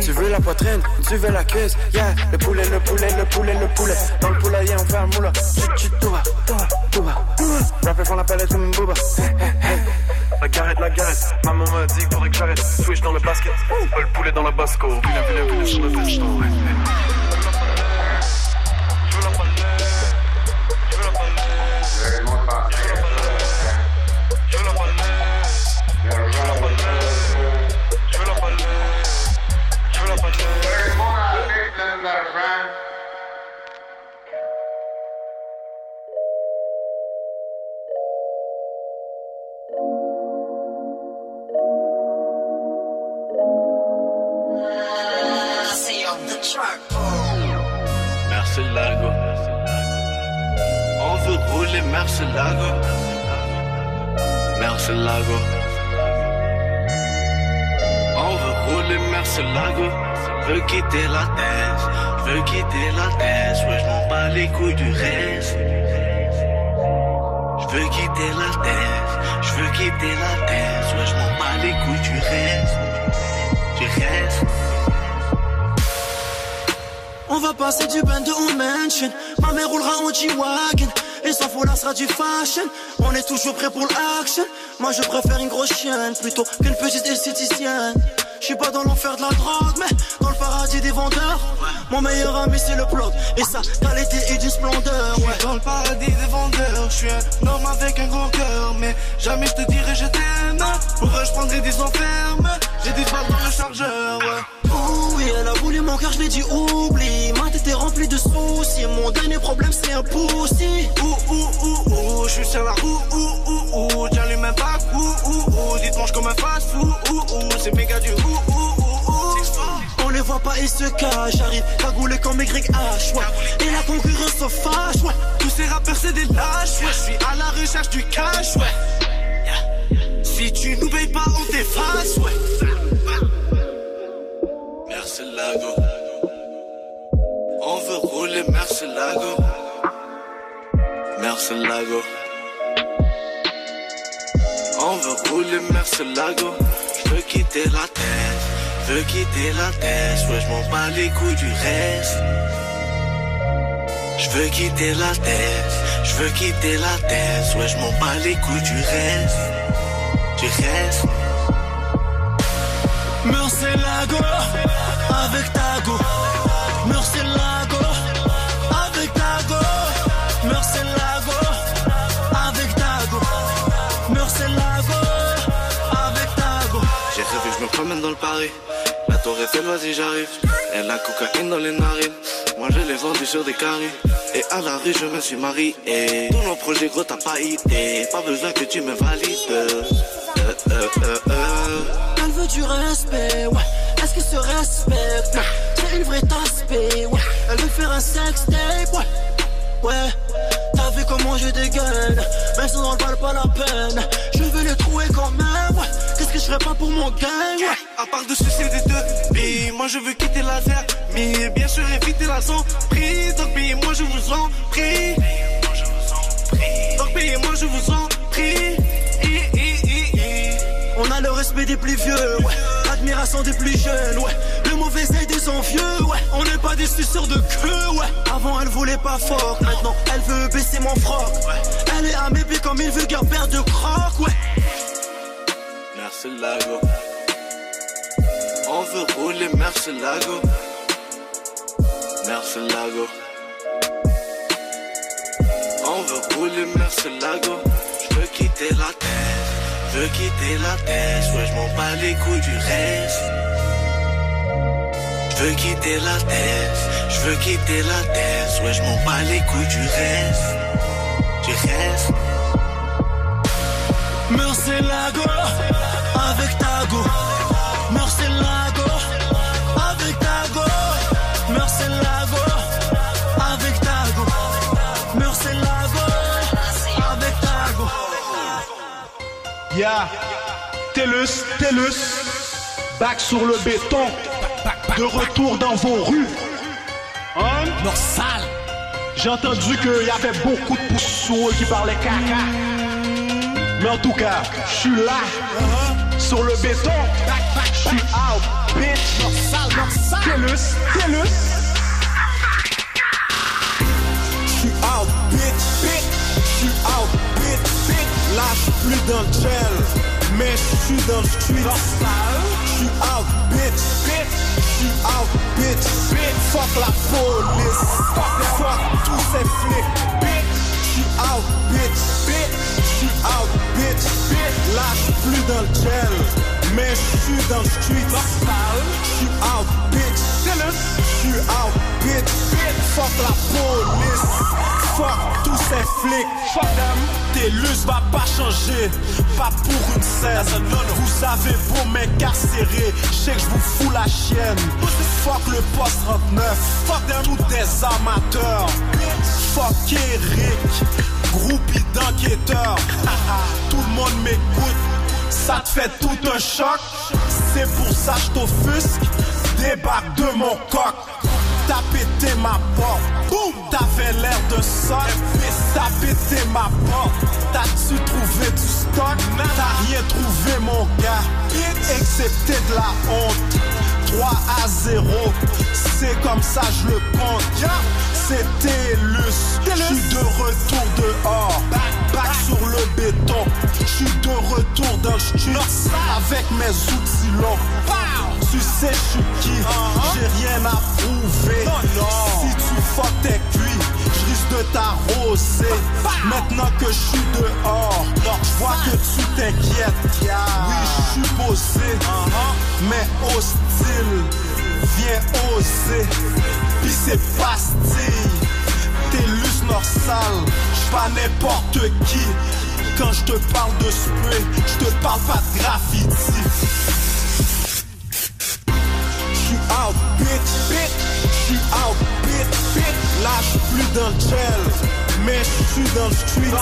tu veux la poitrine, tu veux la cuisse? Yeah, le poulet, le poulet, le poulet, le poulet. Dans le poulailler, on fait un moula. Chut, chut, tout va, tout va, tout va. Rapper font la palette comme une booba. La garette, la garette. Maman m'a dit qu'il faudrait que j'arrête. Switch dans le basket. Pas le poulet dans la basco. Vilain, vilain, vilain sur le merci Lago. Veux quitter la thèse, veux quitter la thèse. Ouais, je m'en bats les couilles du reste. Je veux quitter la thèse, je veux quitter la thèse. Ouais, je m'en bats les couilles du reste. Du reste. On va passer du band au mansion. Ma mère roulera en G-Wagon. Et faux, là sera du fashion. On est toujours prêt pour l'action. Moi, je préfère une grosse chienne plutôt qu'une petite esthéticienne. Je suis pas dans l'enfer de la drogue, mais dans le paradis des vendeurs. Mon meilleur ami, c'est le plot. Et sa qualité est d'une splendeur. Ouais. Dans le paradis des vendeurs, je suis un homme avec un grand cœur, mais jamais je te dirai je t'aime. Pour eux, je prendrai des enfermes. J'ai des balles dans le chargeur, voulu mon cœur, je l'ai dit oublie. Ma tête est remplie de soucis. Mon dernier problème, c'est un poussi. Ouh, ouh, ouh, ouh, je suis sur la roue, ouh, ouh, ouh. J'allume même pas, ouh, ouh, ouh. Dites-moi, comme un fast food, ouh, ouh. C'est méga du ouh, ouh, ouh, ouh. On les voit pas et se cachent. J'arrive cagoulé comme YH, ouais. Et la concurrence se fâche, ouais. Tous ces rappeurs, c'est des lâches, ouais. Je suis à la recherche du cash, ouais. Si tu nous payes pas, on t'efface, ouais. Merci Lago. On veut rouler, merci Lago. Merci Lago. On veut rouler, merci Lago. Je veux quitter la tête, je veux quitter la tête. Ouais, je m'en bats les couilles du reste. Je veux quitter la tête, je veux quitter la tête. Ouais, je m'en bats les couilles du reste. Du reste. Murcielago avec Tago. Murcielago avec Tago. Murcielago avec Tago. Murcielago avec Tago. J'ai rêvé, je me promène dans le Paris. La tour Eiffel, vas-y, j'arrive. Et la cocaïne dans les narines. Moi, je l'ai vendu sur des caries. Et à la rue, je me suis marié. Et tous nos projets, gros, t'as pas idée. Pas besoin que tu me valides. Euh, euh, euh, euh. Elle veut du respect, ouais. Est-ce qu'il se respecte? Ouais. C'est une vraie aspect, ouais. Elle veut faire un sex tape, ouais. Ouais. T'as vu comment je dégaine? Mais ça n'en valent pas la peine. Je vais les trouver quand même, ouais. Qu'est-ce tricherai pas pour mon gang. Ouais? À part de sucer des deux billes, moi je veux quitter la terre. Mais bien sûr éviter la zone prise. Donc payez-moi, je vous en prie. Donc payez-moi, je vous en prie. On a le respect des plus vieux, ouais. Admiration des plus jeunes, ouais. Le mauvais œil des envieux, ouais. On n'est pas des suceurs de queue, ouais. Avant elle voulait pas fort, maintenant elle veut baisser mon froc. Elle est à mes pieds comme une vulgaire paire de crocs, ouais. Merci Lago. On veut rouler, merci Lago. Merci Lago. On veut rouler, merci Lago. Je veux quitter la je veux quitter la tête. Ouais, je m'en bats les couilles du reste. Je veux quitter la tête, je veux quitter la tête. Ouais, je m'en bats les couilles du reste. Du reste. Merci Lago, avec Tago. Merci Lago, avec Ya, Tellus, Tellus, back sur le béton, de retour dans vos rues. Hein? Norsal. J'ai entendu qu'il y avait beaucoup de poussous qui parlaient caca. Mais en tout cas, je suis là, sur le béton. Je suis out, bitch. Norsal, Norsal. Tellus, Tellus. Là, j'suis plus dans le gel, mais j'suis dans le street. J'suis out, bitch, bitch. J'suis out, bitch. Fuck la police. Fuck tous ces flics, bitch. J'suis out, bitch, bitch. J'suis out, bitch. Là, j'suis plus dans le gel, mais j'suis dans le street. J'suis out, bitch. J'suis out, bitch, bitch. Fuck la police. Fuck tous ces flics. Fuck them. Tellus va pas changer, pas pour une scène. Vous avez beau m'incarcérer, je sais que je vous fous la chienne. Fuck le poste 39, fuck them tous des amateurs. Fuck Eric, groupie d'enquêteurs. Tout le monde m'écoute, ça te fait tout un choc. C'est pour ça que je t'offusque, débarque de mon coq. T'as pété ma porte, boum, t'avais l'air de ça. T'as pété ma porte, t'as-tu trouvé du stock? T'as rien trouvé, mon gars, excepté de la honte. 3 à 0, c'est comme ça je le compte. C'était Luce, je suis de retour dehors, back. sur le béton. Je suis de retour dans le avec mes outils longs. Tu sais je suis qui, j'ai rien à prouver. Si tu fuck tes cuits, je de t'arroser. Maintenant que je suis dehors, je que tu t'inquiètes. Oui, je suis posé, mais hostile. Viens oser, pis c'est pastille. T'es lus norsal, j'suis pas n'importe qui. Quand je te parle de spray, je te parle pas de graffiti. J'suis out, bitch, bitch. J'suis out, bitch, bitch. Là, j'suis plus dans le gel, mais j'suis dans le street.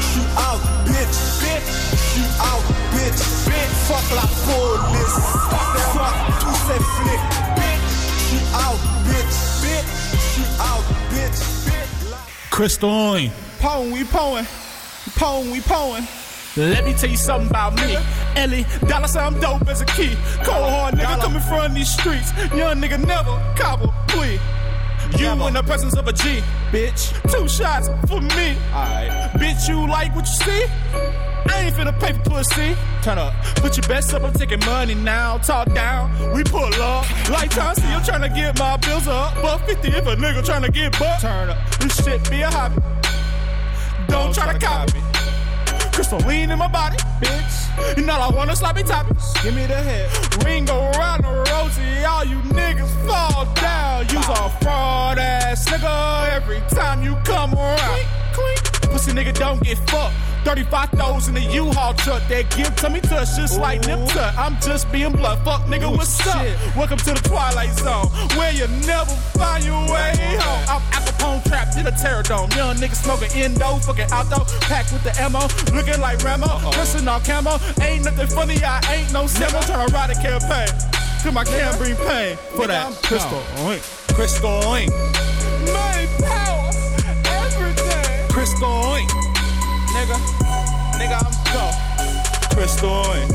J'suis out, bitch, bitch. J'suis out, bitch, bitch. Fuck la police. Fuck tous ces flics, bitch. J'suis out, bitch, bitch. J'suis out, bitch, bitch. Crystalline. Pwn, we pwn. Pwn, we pwn. Let me tell you something about me. Ellie, dollar say I'm dope as a key. Cold hard nigga coming from these streets. Young nigga never cobble plea. You in the presence of a G, bitch. Two shots for me. Alright. Bitch, you like what you see? I ain't finna pay for pussy. Turn up. Put your best up, I'm taking money now. Talk down, we pull up. Lifetime still to get my bills up. But 50 if a nigga trying to get buck. Turn up. This shit be a hobby. Don't try to copy. Crystal lean in my body, bitch. You know I wanna sloppy topics. Give me the head. Ring around the rosy, all you niggas fall down. You's a fraud ass nigga every time you come around. Pussy nigga don't get fucked. 35 throws in the U-Haul truck that give tummy touch just like nip tuck. I'm just being blunt. Fuck nigga, what's up? Welcome to the Twilight Zone where you never find your way home. I'm Al Capone trapped in a pterodome. Young nigga smoking indo, fucking outdoor, packed with the ammo, looking like Ramo, dressing all camo. Ain't nothing funny, I ain't no symbol. Trying to ride a campaign. To my bring pain for that crystal oink. Crystal oink. Main power, everything. Crystal oink. Nigga, nigga, I'm go. Crystal oink.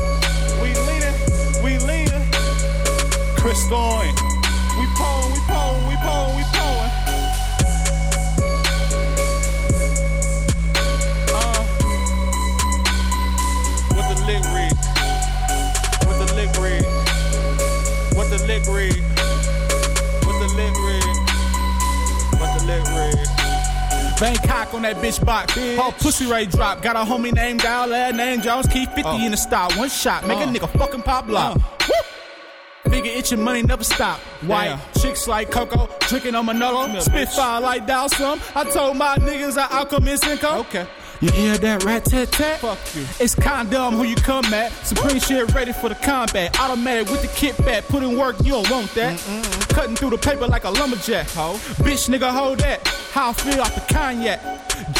We leaning, we leaning. Crystal oink. Bangkok on that bitch box. All pussy Ray drop. Got a homie named Dial, last name Jones. Keep 50 in the style. One shot. Make a nigga fucking pop lock. Woo! Figure itching money never stop. White chicks like Coco, drinking on Manolo, spitfire like Dawson. I told my niggas I alchemist Cinco. Okay. You hear that rat tat tat? Fuck you. It's condom who you come at. Supreme shit ready for the combat. Automatic with the kit back. Put in work, you don't want that. mm Cutting through the paper like a lumberjack. Ho. Bitch nigga, hold that. How I feel off the cognac.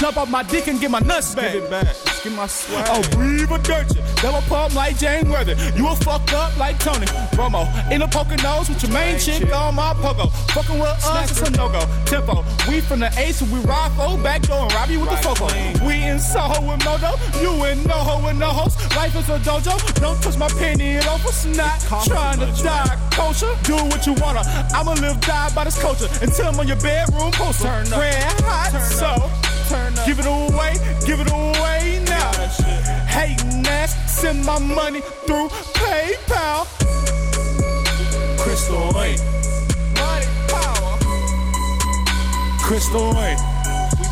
Jump off my dick and get my nuts back. Give it back. Get my swag. Oh, breathe a dirt you. Double pump like Jane Weather. You a fuck up like Tony Romo. In a poker nose with your main chick on my pogo. Fucking with us, it's a no go. Tempo. We from the ace, we ride for back door and rob you with the foco. We in Soho with Modo. You in NoHo with no host. Life is a dojo. Don't touch my penny and over snot. Trying to die kosher. Do what you wanna. I'ma live die by this culture until I'm on your bedroom poster. Turn up. Red hot, so. Give it away, give it away now. Hating ass, send my money through PayPal. Crystal Oink. Money power. Crystal Oink.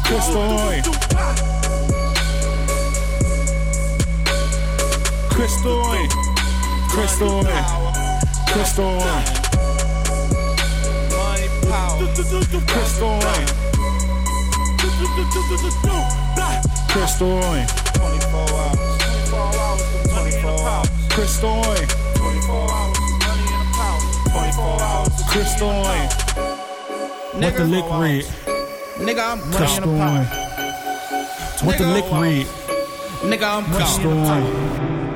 Crystal Oink. Crystal Oink. Crystal Oink. Crystal power. Crystal Oink. Crystal Oink. 24 hours. 24 hours. 24 hours. Crystal Oink. 24 hours. Money in the power. 24 hours. Crystal Oink. What the lick read? Nigga, I'm Crystal money in the power. What the Nigga, lick read? Nigga, I'm Crystal Oink.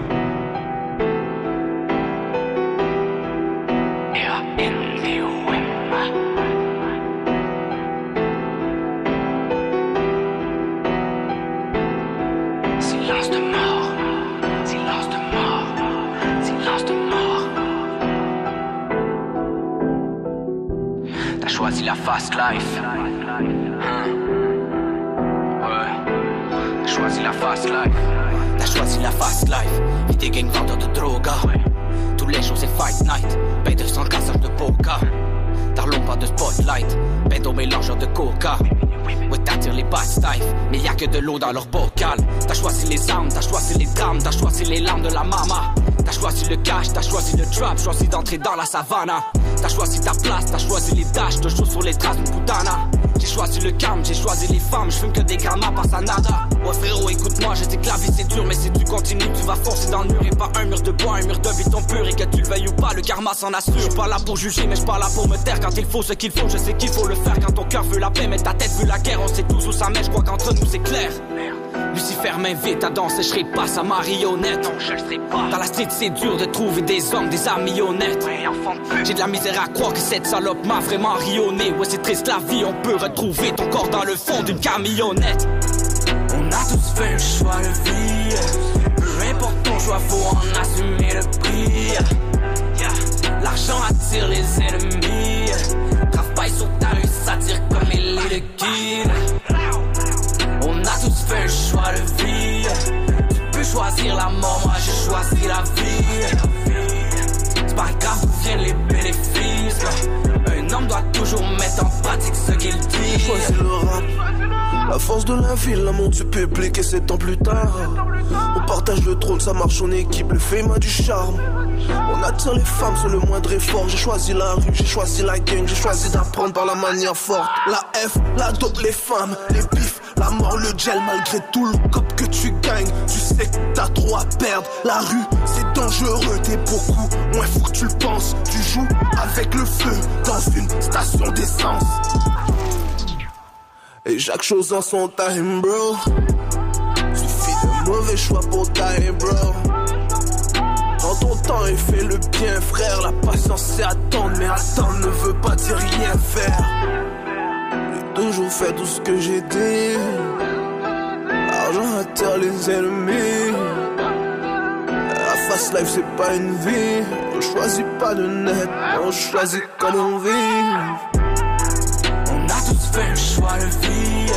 Life. Ouais. T'as choisi la fast life. T'as choisi la fast life, et des gangs vendeurs de droga. Tous les jours c'est fight night, paye de sang cassage de poker. Tarlon pas de spotlight, bendo mélangeur de coca. Ouais, t'attires les bad stife, mais y a que de l'eau dans leur bocal. T'as choisi les armes, t'as choisi les drames, t'as choisi les larmes de la mama. T'as choisi le cash, t'as choisi le trap, choisi d'entrer dans la savana. T'as choisi ta place, t'as choisi les dashs, te joue sur les traces d'une putana. J'ai choisi le calme, j'ai choisi les femmes, je fume que des grammas, pas à nada. Ouais frérot, écoute-moi, je t'éclave c'est dur, mais si tu continues, tu vas forcer dans le mur et pas un mur de bois, un mur de béton pur et que tu le veuilles ou pas, le karma s'en assure. J'suis pas là pour juger, mais j'suis pas là pour me taire quand il faut ce qu'il faut, je sais qu'il faut le faire quand ton cœur veut la paix, mais ta tête veut la guerre, on sait tous où ça met, je crois qu'entre nous c'est clair. Lucifer m'invite à danser, je serai pas sa marionnette. Non, je le serai pas. Dans la street, c'est dur de trouver des hommes, des amis honnêtes. J'ai de la misère à croire que cette salope m'a vraiment rionné. Ouais, c'est triste la vie, on peut retrouver ton corps dans le fond d'une camionnette. On a tous fait un choix de vie. Peu importe ton choix, faut en assumer le prix. L'argent attire les ennemis. Travaille sur ta rue, ça tire comme liquides. On a tous fait un choix de vie. Tu peux choisir la mort, moi j'ai choisi la vie. C'est pas grave d'où viennent les bénéfices. Un homme doit toujours mettre en pratique ce qu'il dit. Choisis le rap. La force de la ville, l'amour du public et sept ans plus tard. On partage le trône, ça marche en équipe, le fame a du charme. On attire les femmes sur le moindre effort. J'ai choisi la rue, j'ai choisi la gang, j'ai choisi d'apprendre par la manière forte. La F, la dope, les femmes, les bifs, la mort, le gel, malgré tout le cop que tu gagnes. Tu sais que t'as trop à perdre. La rue, c'est dangereux, t'es beaucoup moins fou que tu le penses. Tu joues avec le feu dans une station d'essence. Et chaque chose en son time, bro. Suffit de mauvais choix pour time, bro. Prends ton temps et fais le bien, frère. La patience c'est attendre, mais attendre ne veut pas dire rien faire. Toujours fait tout ce que j'ai dit. Argent attire les ennemis. La fast life c'est pas une vie. On choisit pas de net, on choisit comme on vit. On a tous fait un choix de vie.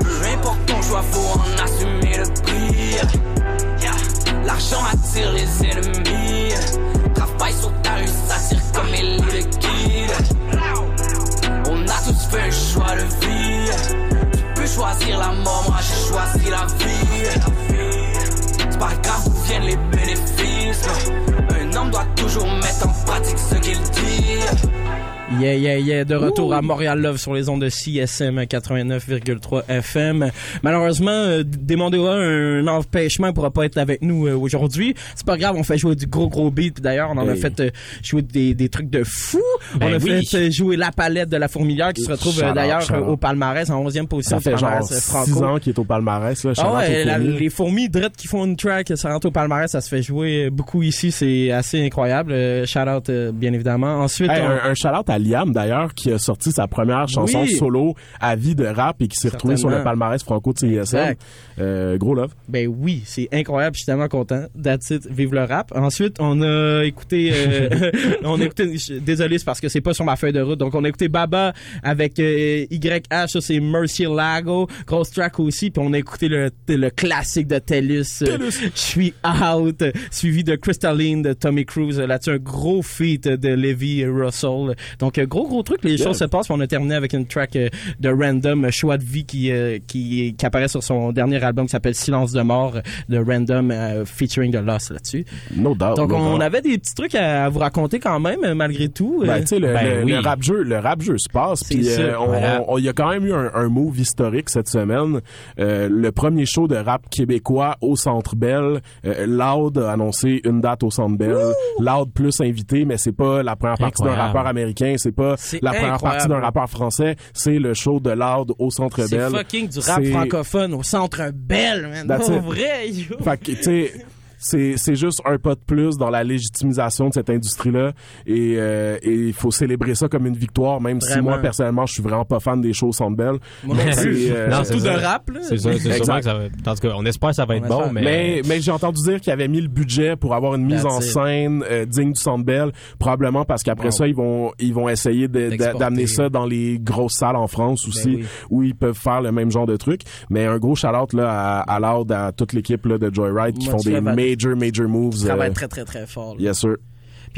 Peu importe ton choix, faut en assumer le prix. L'argent attire les ennemis. Yeah, yeah, yeah. De retour à Montréal Love sur les ondes de CSM 89,3 FM. Malheureusement, euh, a un empêchement, il pourra pas être avec nous euh, aujourd'hui. C'est pas grave, on fait jouer du gros, gros beat. D'ailleurs, on en a fait euh, jouer des, des trucs de fou. on Ben a oui. fait euh, jouer la palette de la fourmilière qui se retrouve euh, Shout out, d'ailleurs shout out. au palmarès en 11e position. Ça fait genre palmarès, euh, 6 franco. ans qu'il est au palmarès. Là, Ah Shout out ouais, la- les fourmis drettes qui font une track, ça rentre au palmarès, ça se fait jouer beaucoup ici, c'est assez incroyable. Shout out, bien évidemment. Ensuite, Hey, on- un, un shout-out à Liam d'ailleurs qui a sorti sa première chanson Oui. solo à vie de rap et qui s'est retrouvé sur le palmarès franco de CISM. Euh, gros love. Ben oui, c'est incroyable, je suis tellement content. That's it, vive le rap. Ensuite, on a écouté, euh, <laughs> on a écouté, désolé, c'est parce que c'est pas sur ma feuille de route. Donc, on a écouté Baba avec euh, YH, ça c'est Mercy Lago, grosse track aussi. Puis on a écouté le, le classique de Tellus, euh, Je suis out, euh, suivi de Crystalline de Tommy Cruise. Là-dessus, un gros feat de Levi Russell. Donc, euh, gros, gros truc, les Yeah. choses se passent. On a terminé avec une track euh, de Random, euh, Choix de vie, qui, euh, qui, qui apparaît sur son dernier album qui s'appelle Silence de mort de Random, euh, featuring The Lost là-dessus. No doubt. Donc, no on doubt. avait des petits trucs à, à vous raconter quand même, malgré tout. Ben, Euh, tu sais, le, ben le- oui. le rap jeu, le rap jeu se passe. Puis euh, voilà. il y a quand même eu un, un move historique cette semaine. Euh, le premier show de rap québécois au Centre Bell. Euh, Loud a annoncé une date au Centre Bell. Loud plus invité, mais c'est pas la première partie d'un rappeur américain. C'est pas C'est la première incroyable. partie d'un rappeur français. C'est le show de Loud au Centre C'est Bell. fucking du rap C'est- francophone au centre belle, man. Pour vrai, yo. Fait que, tu sais, c'est c'est juste un pas de plus dans la légitimisation de cette industrie-là et euh, et il faut célébrer ça comme une victoire, même si moi personnellement je suis vraiment pas fan des shows Centre Bell. Moi non C'est, plus. euh, Non, Tout de rap, là. C'est ça, c'est ça va. En tout cas, on espère que ça va être On bon, espère. mais. Mais, mais j'ai entendu dire qu'ils avaient mis le budget pour avoir une mise en it. scène euh, digne du Centre Bell, probablement parce qu'après Wow. ça ils vont ils vont essayer d'amener ça dans les grosses salles en France aussi Ben oui. où ils peuvent faire le même genre de truc. Mais un gros shout-out là à, à Loud, à toute l'équipe là de Joyride qui Moi, font des major major moves. Ça va euh, être très, très, très fort. là. Yes sir.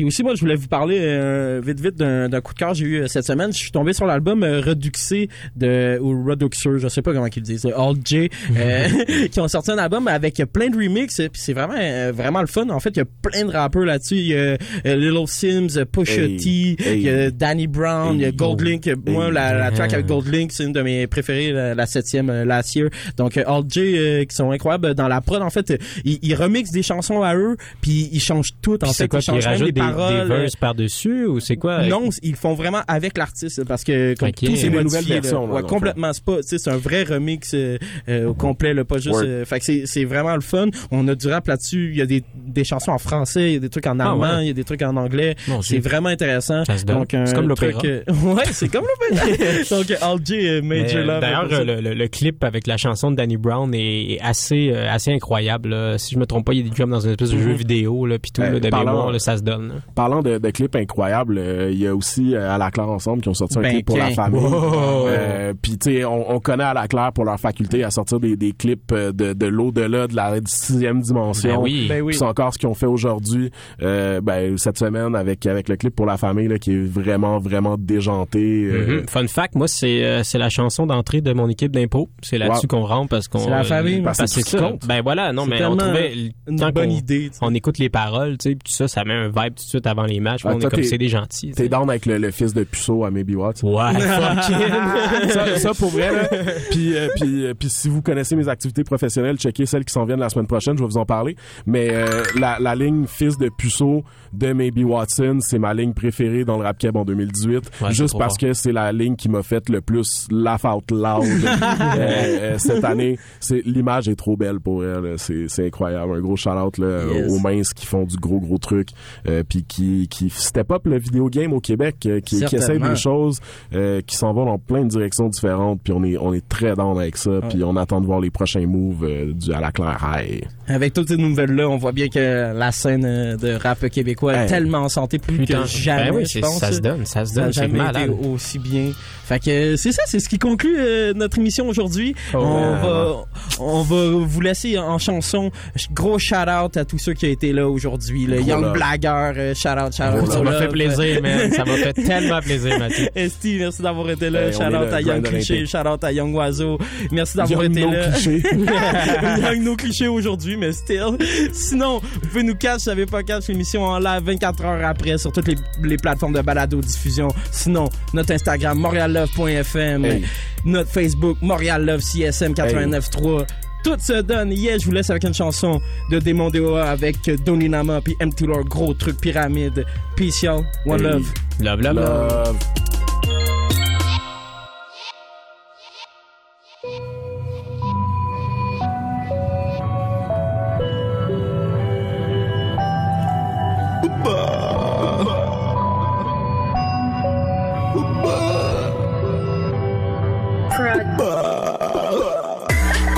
Puis aussi, moi, je voulais vous parler euh, vite, vite d'un d'un coup de cœur que j'ai eu euh, cette semaine. Je suis tombé sur l'album euh, Reduxé de ou Reduxer, je sais pas comment ils le disent, All J, euh, <laughs> <laughs> qui ont sorti un album avec plein de remixes. Puis c'est vraiment, euh, vraiment le fun. En fait, il y a plein de rappeurs là-dessus. Il y a euh, Little Sims, euh, Pusha Hey, T, il y a. Danny Brown, il y a. Goldlink. Moi, Hey. la, la track avec Goldlink, c'est une de mes préférées, la, la septième euh, last year. Donc, euh, All J euh, qui sont incroyables dans la prod. En fait, euh, ils, ils remixent des chansons à eux, puis ils changent tout. En Puis fait, quoi, ils ils rajoutent des, paroles. des verses par-dessus ou c'est quoi? Non, ils le font vraiment avec l'artiste parce que comme Ok. tout C'est là. Ouais, complètement. C'est pas, c'est un vrai remix euh, euh, au complet, là, pas juste. Euh, fait que c'est, vraiment le fun. On a du rap là-dessus. Il y a des, des chansons en français, il y a des trucs en Ah, allemand, ouais. il y a des trucs en anglais. C'est vraiment intéressant. Ça se donne. Donc, un C'est comme l'opéra. euh, <laughs> ouais, c'est comme l'opéra. <laughs> Donc, euh, Mais, Major Love. D'ailleurs, euh, le, le- le clip avec la chanson de Danny Brown est, est assez, euh, assez incroyable. là. Si je me trompe pas, il y a des drums dans une espèce de jeu Mhm. vidéo, là, puis tout, Euh, là, de mémoire, là, ça se donne. Là. Parlant de, de clips incroyables, euh, il y a aussi euh, à la Claire ensemble qui ont sorti un Ben, clip pour la famille. Wow. Euh, Puis tu sais, on, on connaît à la Claire pour leur faculté à sortir des, des clips euh, de, de l'au-delà de la sixième dimension. Ben oui. Ben oui. Puis C'est encore ce qu'ils ont fait aujourd'hui, euh, ben, cette semaine avec avec le clip pour la famille là, qui est vraiment vraiment déjanté. euh, Mhm. Fun fact, moi, c'est euh, c'est la chanson d'entrée de mon équipe d'impôt. C'est là-dessus Wow. qu'on rentre parce qu'on. C'est la famille, parce que c'est ça. compte. Ben voilà, non, C'est mais on trouvait. une bonne idée. On écoute les paroles, tu sais, puis tout ça, ça met un vibe tout de suite avant les matchs. Ah, on est comme c'est des gentils. T'es down avec le, le fils de Puceau à Maybe What? Ouais, <laughs> <laughs> ça, ça, pour vrai, là. Puis, euh, puis, euh, puis si vous connaissez mes activités professionnelles, checkez celles qui s'en viennent la semaine prochaine, je vais vous en parler. Mais euh, la, la ligne fils de Puceau de Maybe Watson, c'est ma ligne préférée dans le rap en 2018. Ouais, c'est juste parce fort. que c'est la ligne qui m'a fait le plus laugh out loud <laughs> euh, euh, cette année. C'est l'image est trop belle pour elle. C'est c'est incroyable. Un gros shout out là, Yes. aux minces qui font du gros gros truc, euh, puis qui qui step up le vidéo game au Québec, euh, qui, qui essaye Certainement. des choses euh, qui s'en vont dans plein de directions différentes. Puis on est on est très down avec ça. Puis on attend de voir les prochains moves euh, du à la Claire High. Avec toutes ces nouvelles-là, on voit bien que la scène euh, de rap québécois est Hey. tellement en santé plus Putain. que jamais, Ben oui, je c'est- pense. ça se donne, ça se Ça donne, n'a c'est jamais malade. été aussi bien. Fait que c'est ça, c'est ce qui conclut euh, notre émission aujourd'hui. Oh, on, ouais. va, on va vous laisser en chanson. Gros shout-out à tous ceux qui ont été là aujourd'hui. Le Young love. Blagueur, euh, shout-out, shout-out. Ça m'a fait plaisir, man. <laughs> Ça m'a fait tellement plaisir, Mathieu. Esti, merci d'avoir été là. Est shout-out à Young Cliché, shout-out à Young Oiseau. Merci d'avoir Young été No là. Cliché. <laughs> Young No Cliché aujourd'hui, mais still. Sinon, vous pouvez nous catch, si vous savez pas catch l'émission en live 24 heures après sur toutes les, les plateformes de balado diffusion. Sinon, notre Instagram montreallove.fm, Hey. notre Facebook Montréal Love CSM 89.3. Tout se donne. Yeah, je vous laisse avec une chanson de Démon DOA avec Donny Nama puis M. Lord, gros truc pyramide. Peace y'all. One Hey. love. Love, love, love. Love.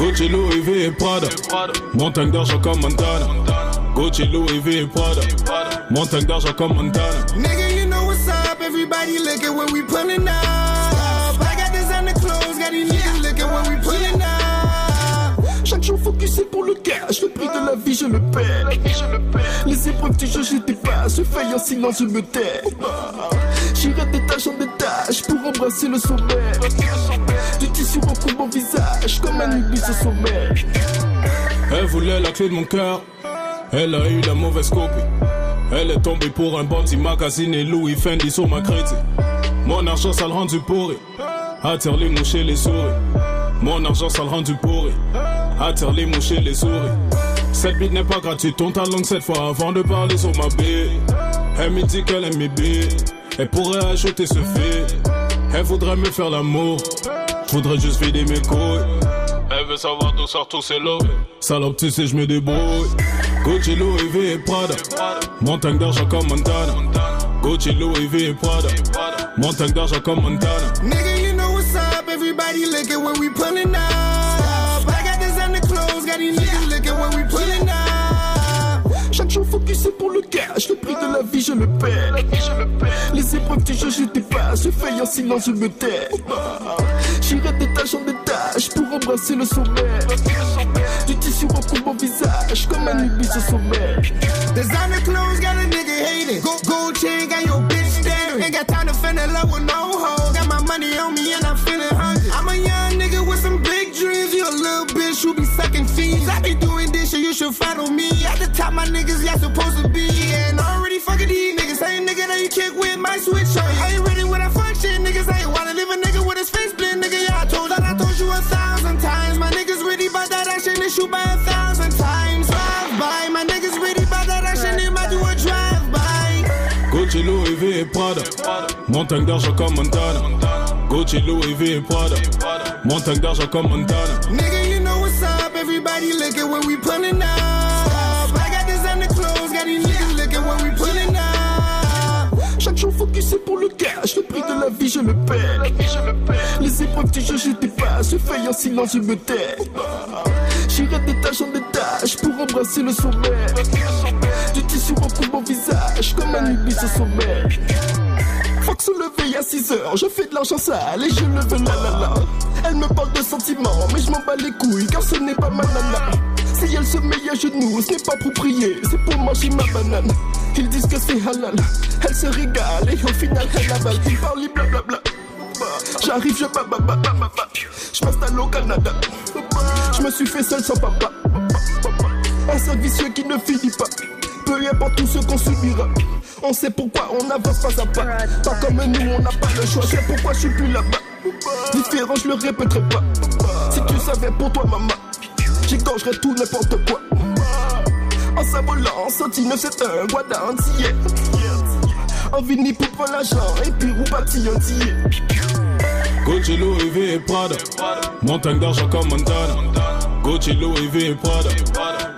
Gucci, Louis V et Prada. Montagne d'argent comme Montana. Gucci, Louis V et Prada. Montagne d'argent comme Montana. Nigga, you know what's up. Everybody looking when we pulling up. I got designer clothes, got these niggas looking when we pulling up. Chaque jour focusé pour le cash, le prix de la vie je le perds. Les épreuves du jeu je dépasse, je faille en silence, je me tais. J'irai d'étage en étage pour embrasser le sommet. Du tissu recouvre mon visage comme un ubis au sommet. Elle voulait la clé de mon cœur. Elle a eu la mauvaise copie. Elle est tombée pour un bandit magazine et Louis Fendi sur ma crédit. Mon argent, ça le rend du pourri. Attire les mouches et les souris. Mon argent, ça le rend du pourri. Attire les mouches et les souris. Cette bite n'est pas gratuite, on ta langue cette fois avant de parler sur ma bille. Elle me dit qu'elle aime mes billes. Elle pourrait ajouter ce fait. Elle voudrait me faire l'amour. Je voudrais juste vider mes couilles. Elle veut savoir d'où sort tous ces lots. Salope, tu sais, je me débrouille. Gucci, Louis V et Prada. Montagne d'argent comme Montana. Gucci, Louis V et Prada. Montagne d'argent comme Montana. Nigga, you know what's up. Everybody looking when we pulling le le prix de la vie je le perds. Les épreuves du jeu je dépasse, je faille en silence, je me tais. J'irai d'étage en étage pour embrasser le sommet. Du tissu recouvre mon visage comme un ubis au sommet. Designer clothes got a nigga hating. Go, gold chain got your bitch staring. Ain't got time to fend love with no hoe. Got my money on me and I'm feeling hungry. I'm a young nigga with some big dreams. You a little bitch who be sucking fiends. Should follow me. At the top, my niggas, y'all supposed to be. And already fucking these niggas. Same nigga that you kick with my switch on. I ain't ready when I fuck shit. Niggas ain't wanna live a nigga with his face split. Nigga, yeah, I told that I told you a thousand times. My niggas ready by that action. They shoot by a thousand times. Drive by. My niggas ready by that action. They might do a drive by. Gucci, Louis V et Prada. Montagne d'argent comme Montana. Gucci, Louis V et Prada. Montagne d'argent comme Montana. Nigga, faille en silence, je me tais. J'irai d'étage en étage pour embrasser le sommet. Du tissu recouvre mon visage comme un ubis au sommet. Faut que se lever à 6 heures, je fais de l'argent sale et je le veux la la la. Elle me parle de sentiments, mais je m'en bats les couilles car ce n'est pas ma nana. Si elle se met à genoux, ce n'est pas pour prier, c'est pour manger ma banane. Ils disent que c'est halal, elle se régale et au final elle avale. Ils parlent blablabla. J'arrive, je. Je m'installe au Canada. Je me suis fait seul sans papa. Un servicieux qui ne finit pas. peu importe tout ce qu'on subira. On sait pourquoi on avance pas à pas. Pas comme nous, on n'a pas le choix. C'est pourquoi je suis plus là-bas. Différent, je le répéterai pas. Si tu savais pour toi, maman, j'égorgerais tout n'importe quoi. En s'envolant, en sentinelle, c'est un guada entier. En vini pour prendre l'argent et puis ou bâti entier. Gucci, Louis V et Prada. Montagne d'argent comme Montana. Gucci, Louis V et Prada.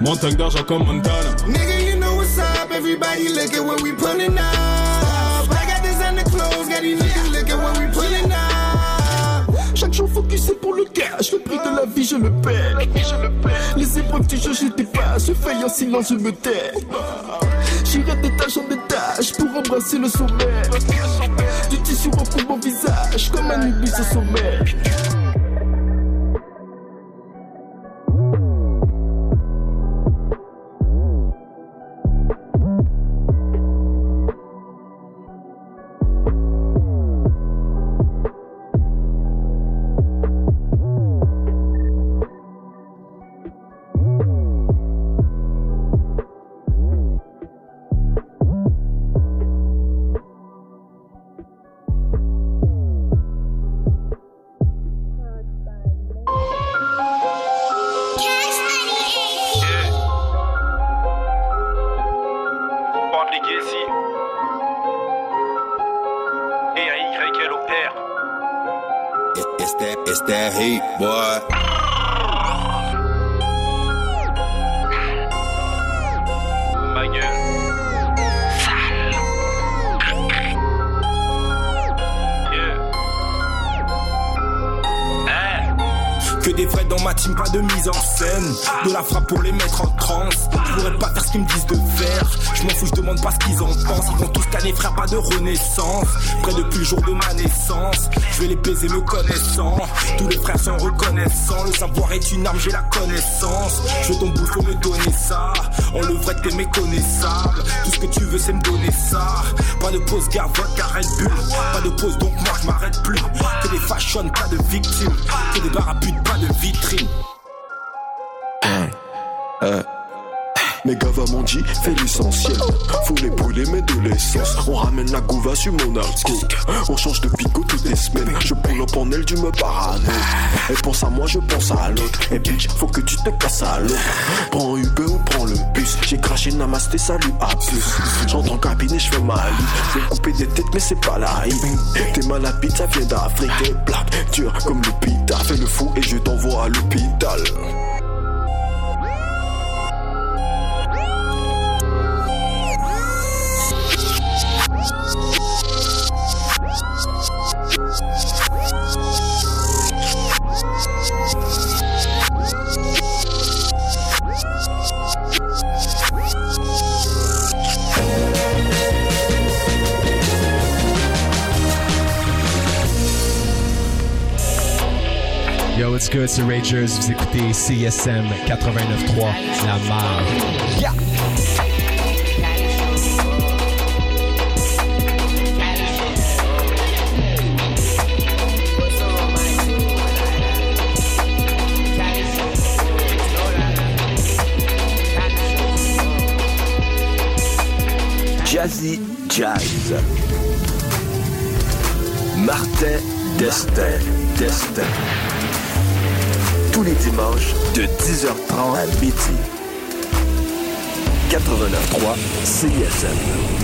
Montagne d'argent comme Montana. Nigga, you know what's up. Everybody look at what we pulling up. I got designer clothes, got these niggas look at what we pulling up. Chaque jour focusé pour le cash, le prix de la vie je le paie. Les épreuves du jeu je dépasse, je fais en silence, je me tais. J'irai d'étage en pour embrasser le sommet. Du tissu recouvre mon visage comme un ibis au sommet. Pour les mettre en transe. Je pourrais pas faire ce qu'ils me disent de faire. Je m'en fous, je demande pas ce qu'ils en pensent. Ils vont tous canner, frère, pas de renaissance. Près depuis le jour de ma naissance. Je vais les baiser me connaissant. Tous les frères sont reconnaissants. Le savoir est une arme, j'ai la connaissance. Je veux ton faut me donner ça. On le vrai, t'es méconnaissable. Tout ce que tu veux, c'est me donner ça. Pas de pause, gare, vodka, Red Bull. Pas de pause, donc moi, je m'arrête plus. Que des fashion, pas de victimes. Que des barres pas de vitrine. Mes gars m'ont dit, fais l'essentiel. Faut les brûler, mais de l'essence. On ramène la gouva sur mon alco. On change de pico toutes les semaines. Je pull up en elle, tu me parano. Elle pense à moi, je pense à l'autre. Et bitch, faut que tu te casses à l'autre. Prends Uber ou prends le bus. J'ai craché namasté, salut, à plus. J'entre en cabinet, je fais ma vie. Je vais couper des têtes, mais c'est pas la hype. T'es mal à pizza, vient d'Afrique. Black, dur comme le pita. Fais le fou et je t'envoie à l'hôpital. Good, c'est Ragers. Vous écoutez CSM 89.3, La Marge. Jazzy Jazz. Martin Destin. Destin. Tous les dimanches de 10h30 à midi. 89.3 CSM.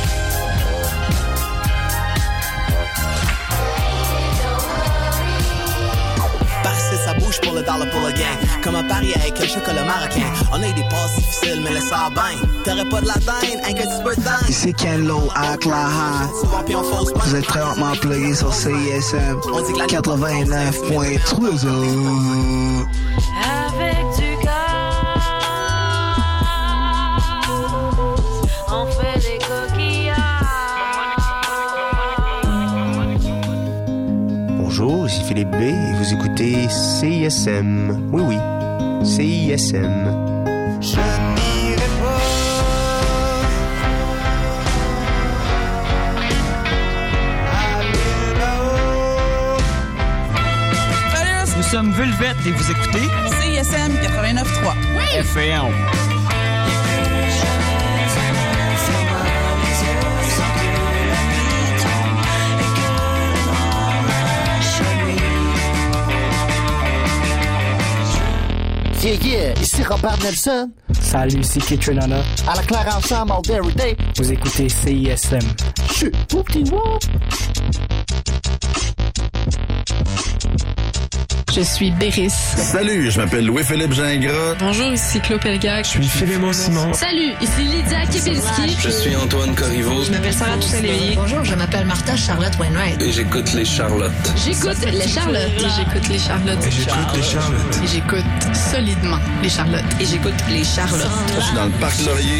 Pour le dollar pour le gain. Comme à Paris avec le chocolat marocain. On a eu des passes difficiles, mais le ça bien. T'aurais pas de la dinde, un que tu peux dingue. Ici Ken Lo fausse pas. Vous êtes présentement plugué sur CISM 89.3. Philippe B et vous écoutez CISM. Oui, oui, CISM. Je n'irai Nous sommes Vulvette et vous écoutez CISM 89.3. FM. Yeah, yeah, ici Robert Nelson. Salut, c'est Kitrenana. À la claire ensemble, all day, every day. Vous écoutez CISM. Chut, petit Je suis Béris. Salut, je m'appelle Louis-Philippe Gingras. Bonjour, ici Claude Pelgag. Je suis Philémon Simon. Salut, ici Lydia Kepelski. Je suis Antoine Corriveau. Je m'appelle Sarah Toussaint-Lévy. Bonjour, je m'appelle Martha Charlotte Wainwright. Et j'écoute les Charlottes. J'écoute les Charlottes. Et j'écoute les Charlottes. Et j'écoute les Charlottes. Et j'écoute solidement les Charlottes. Et j'écoute les Charlottes. Je suis dans le parc Laurier.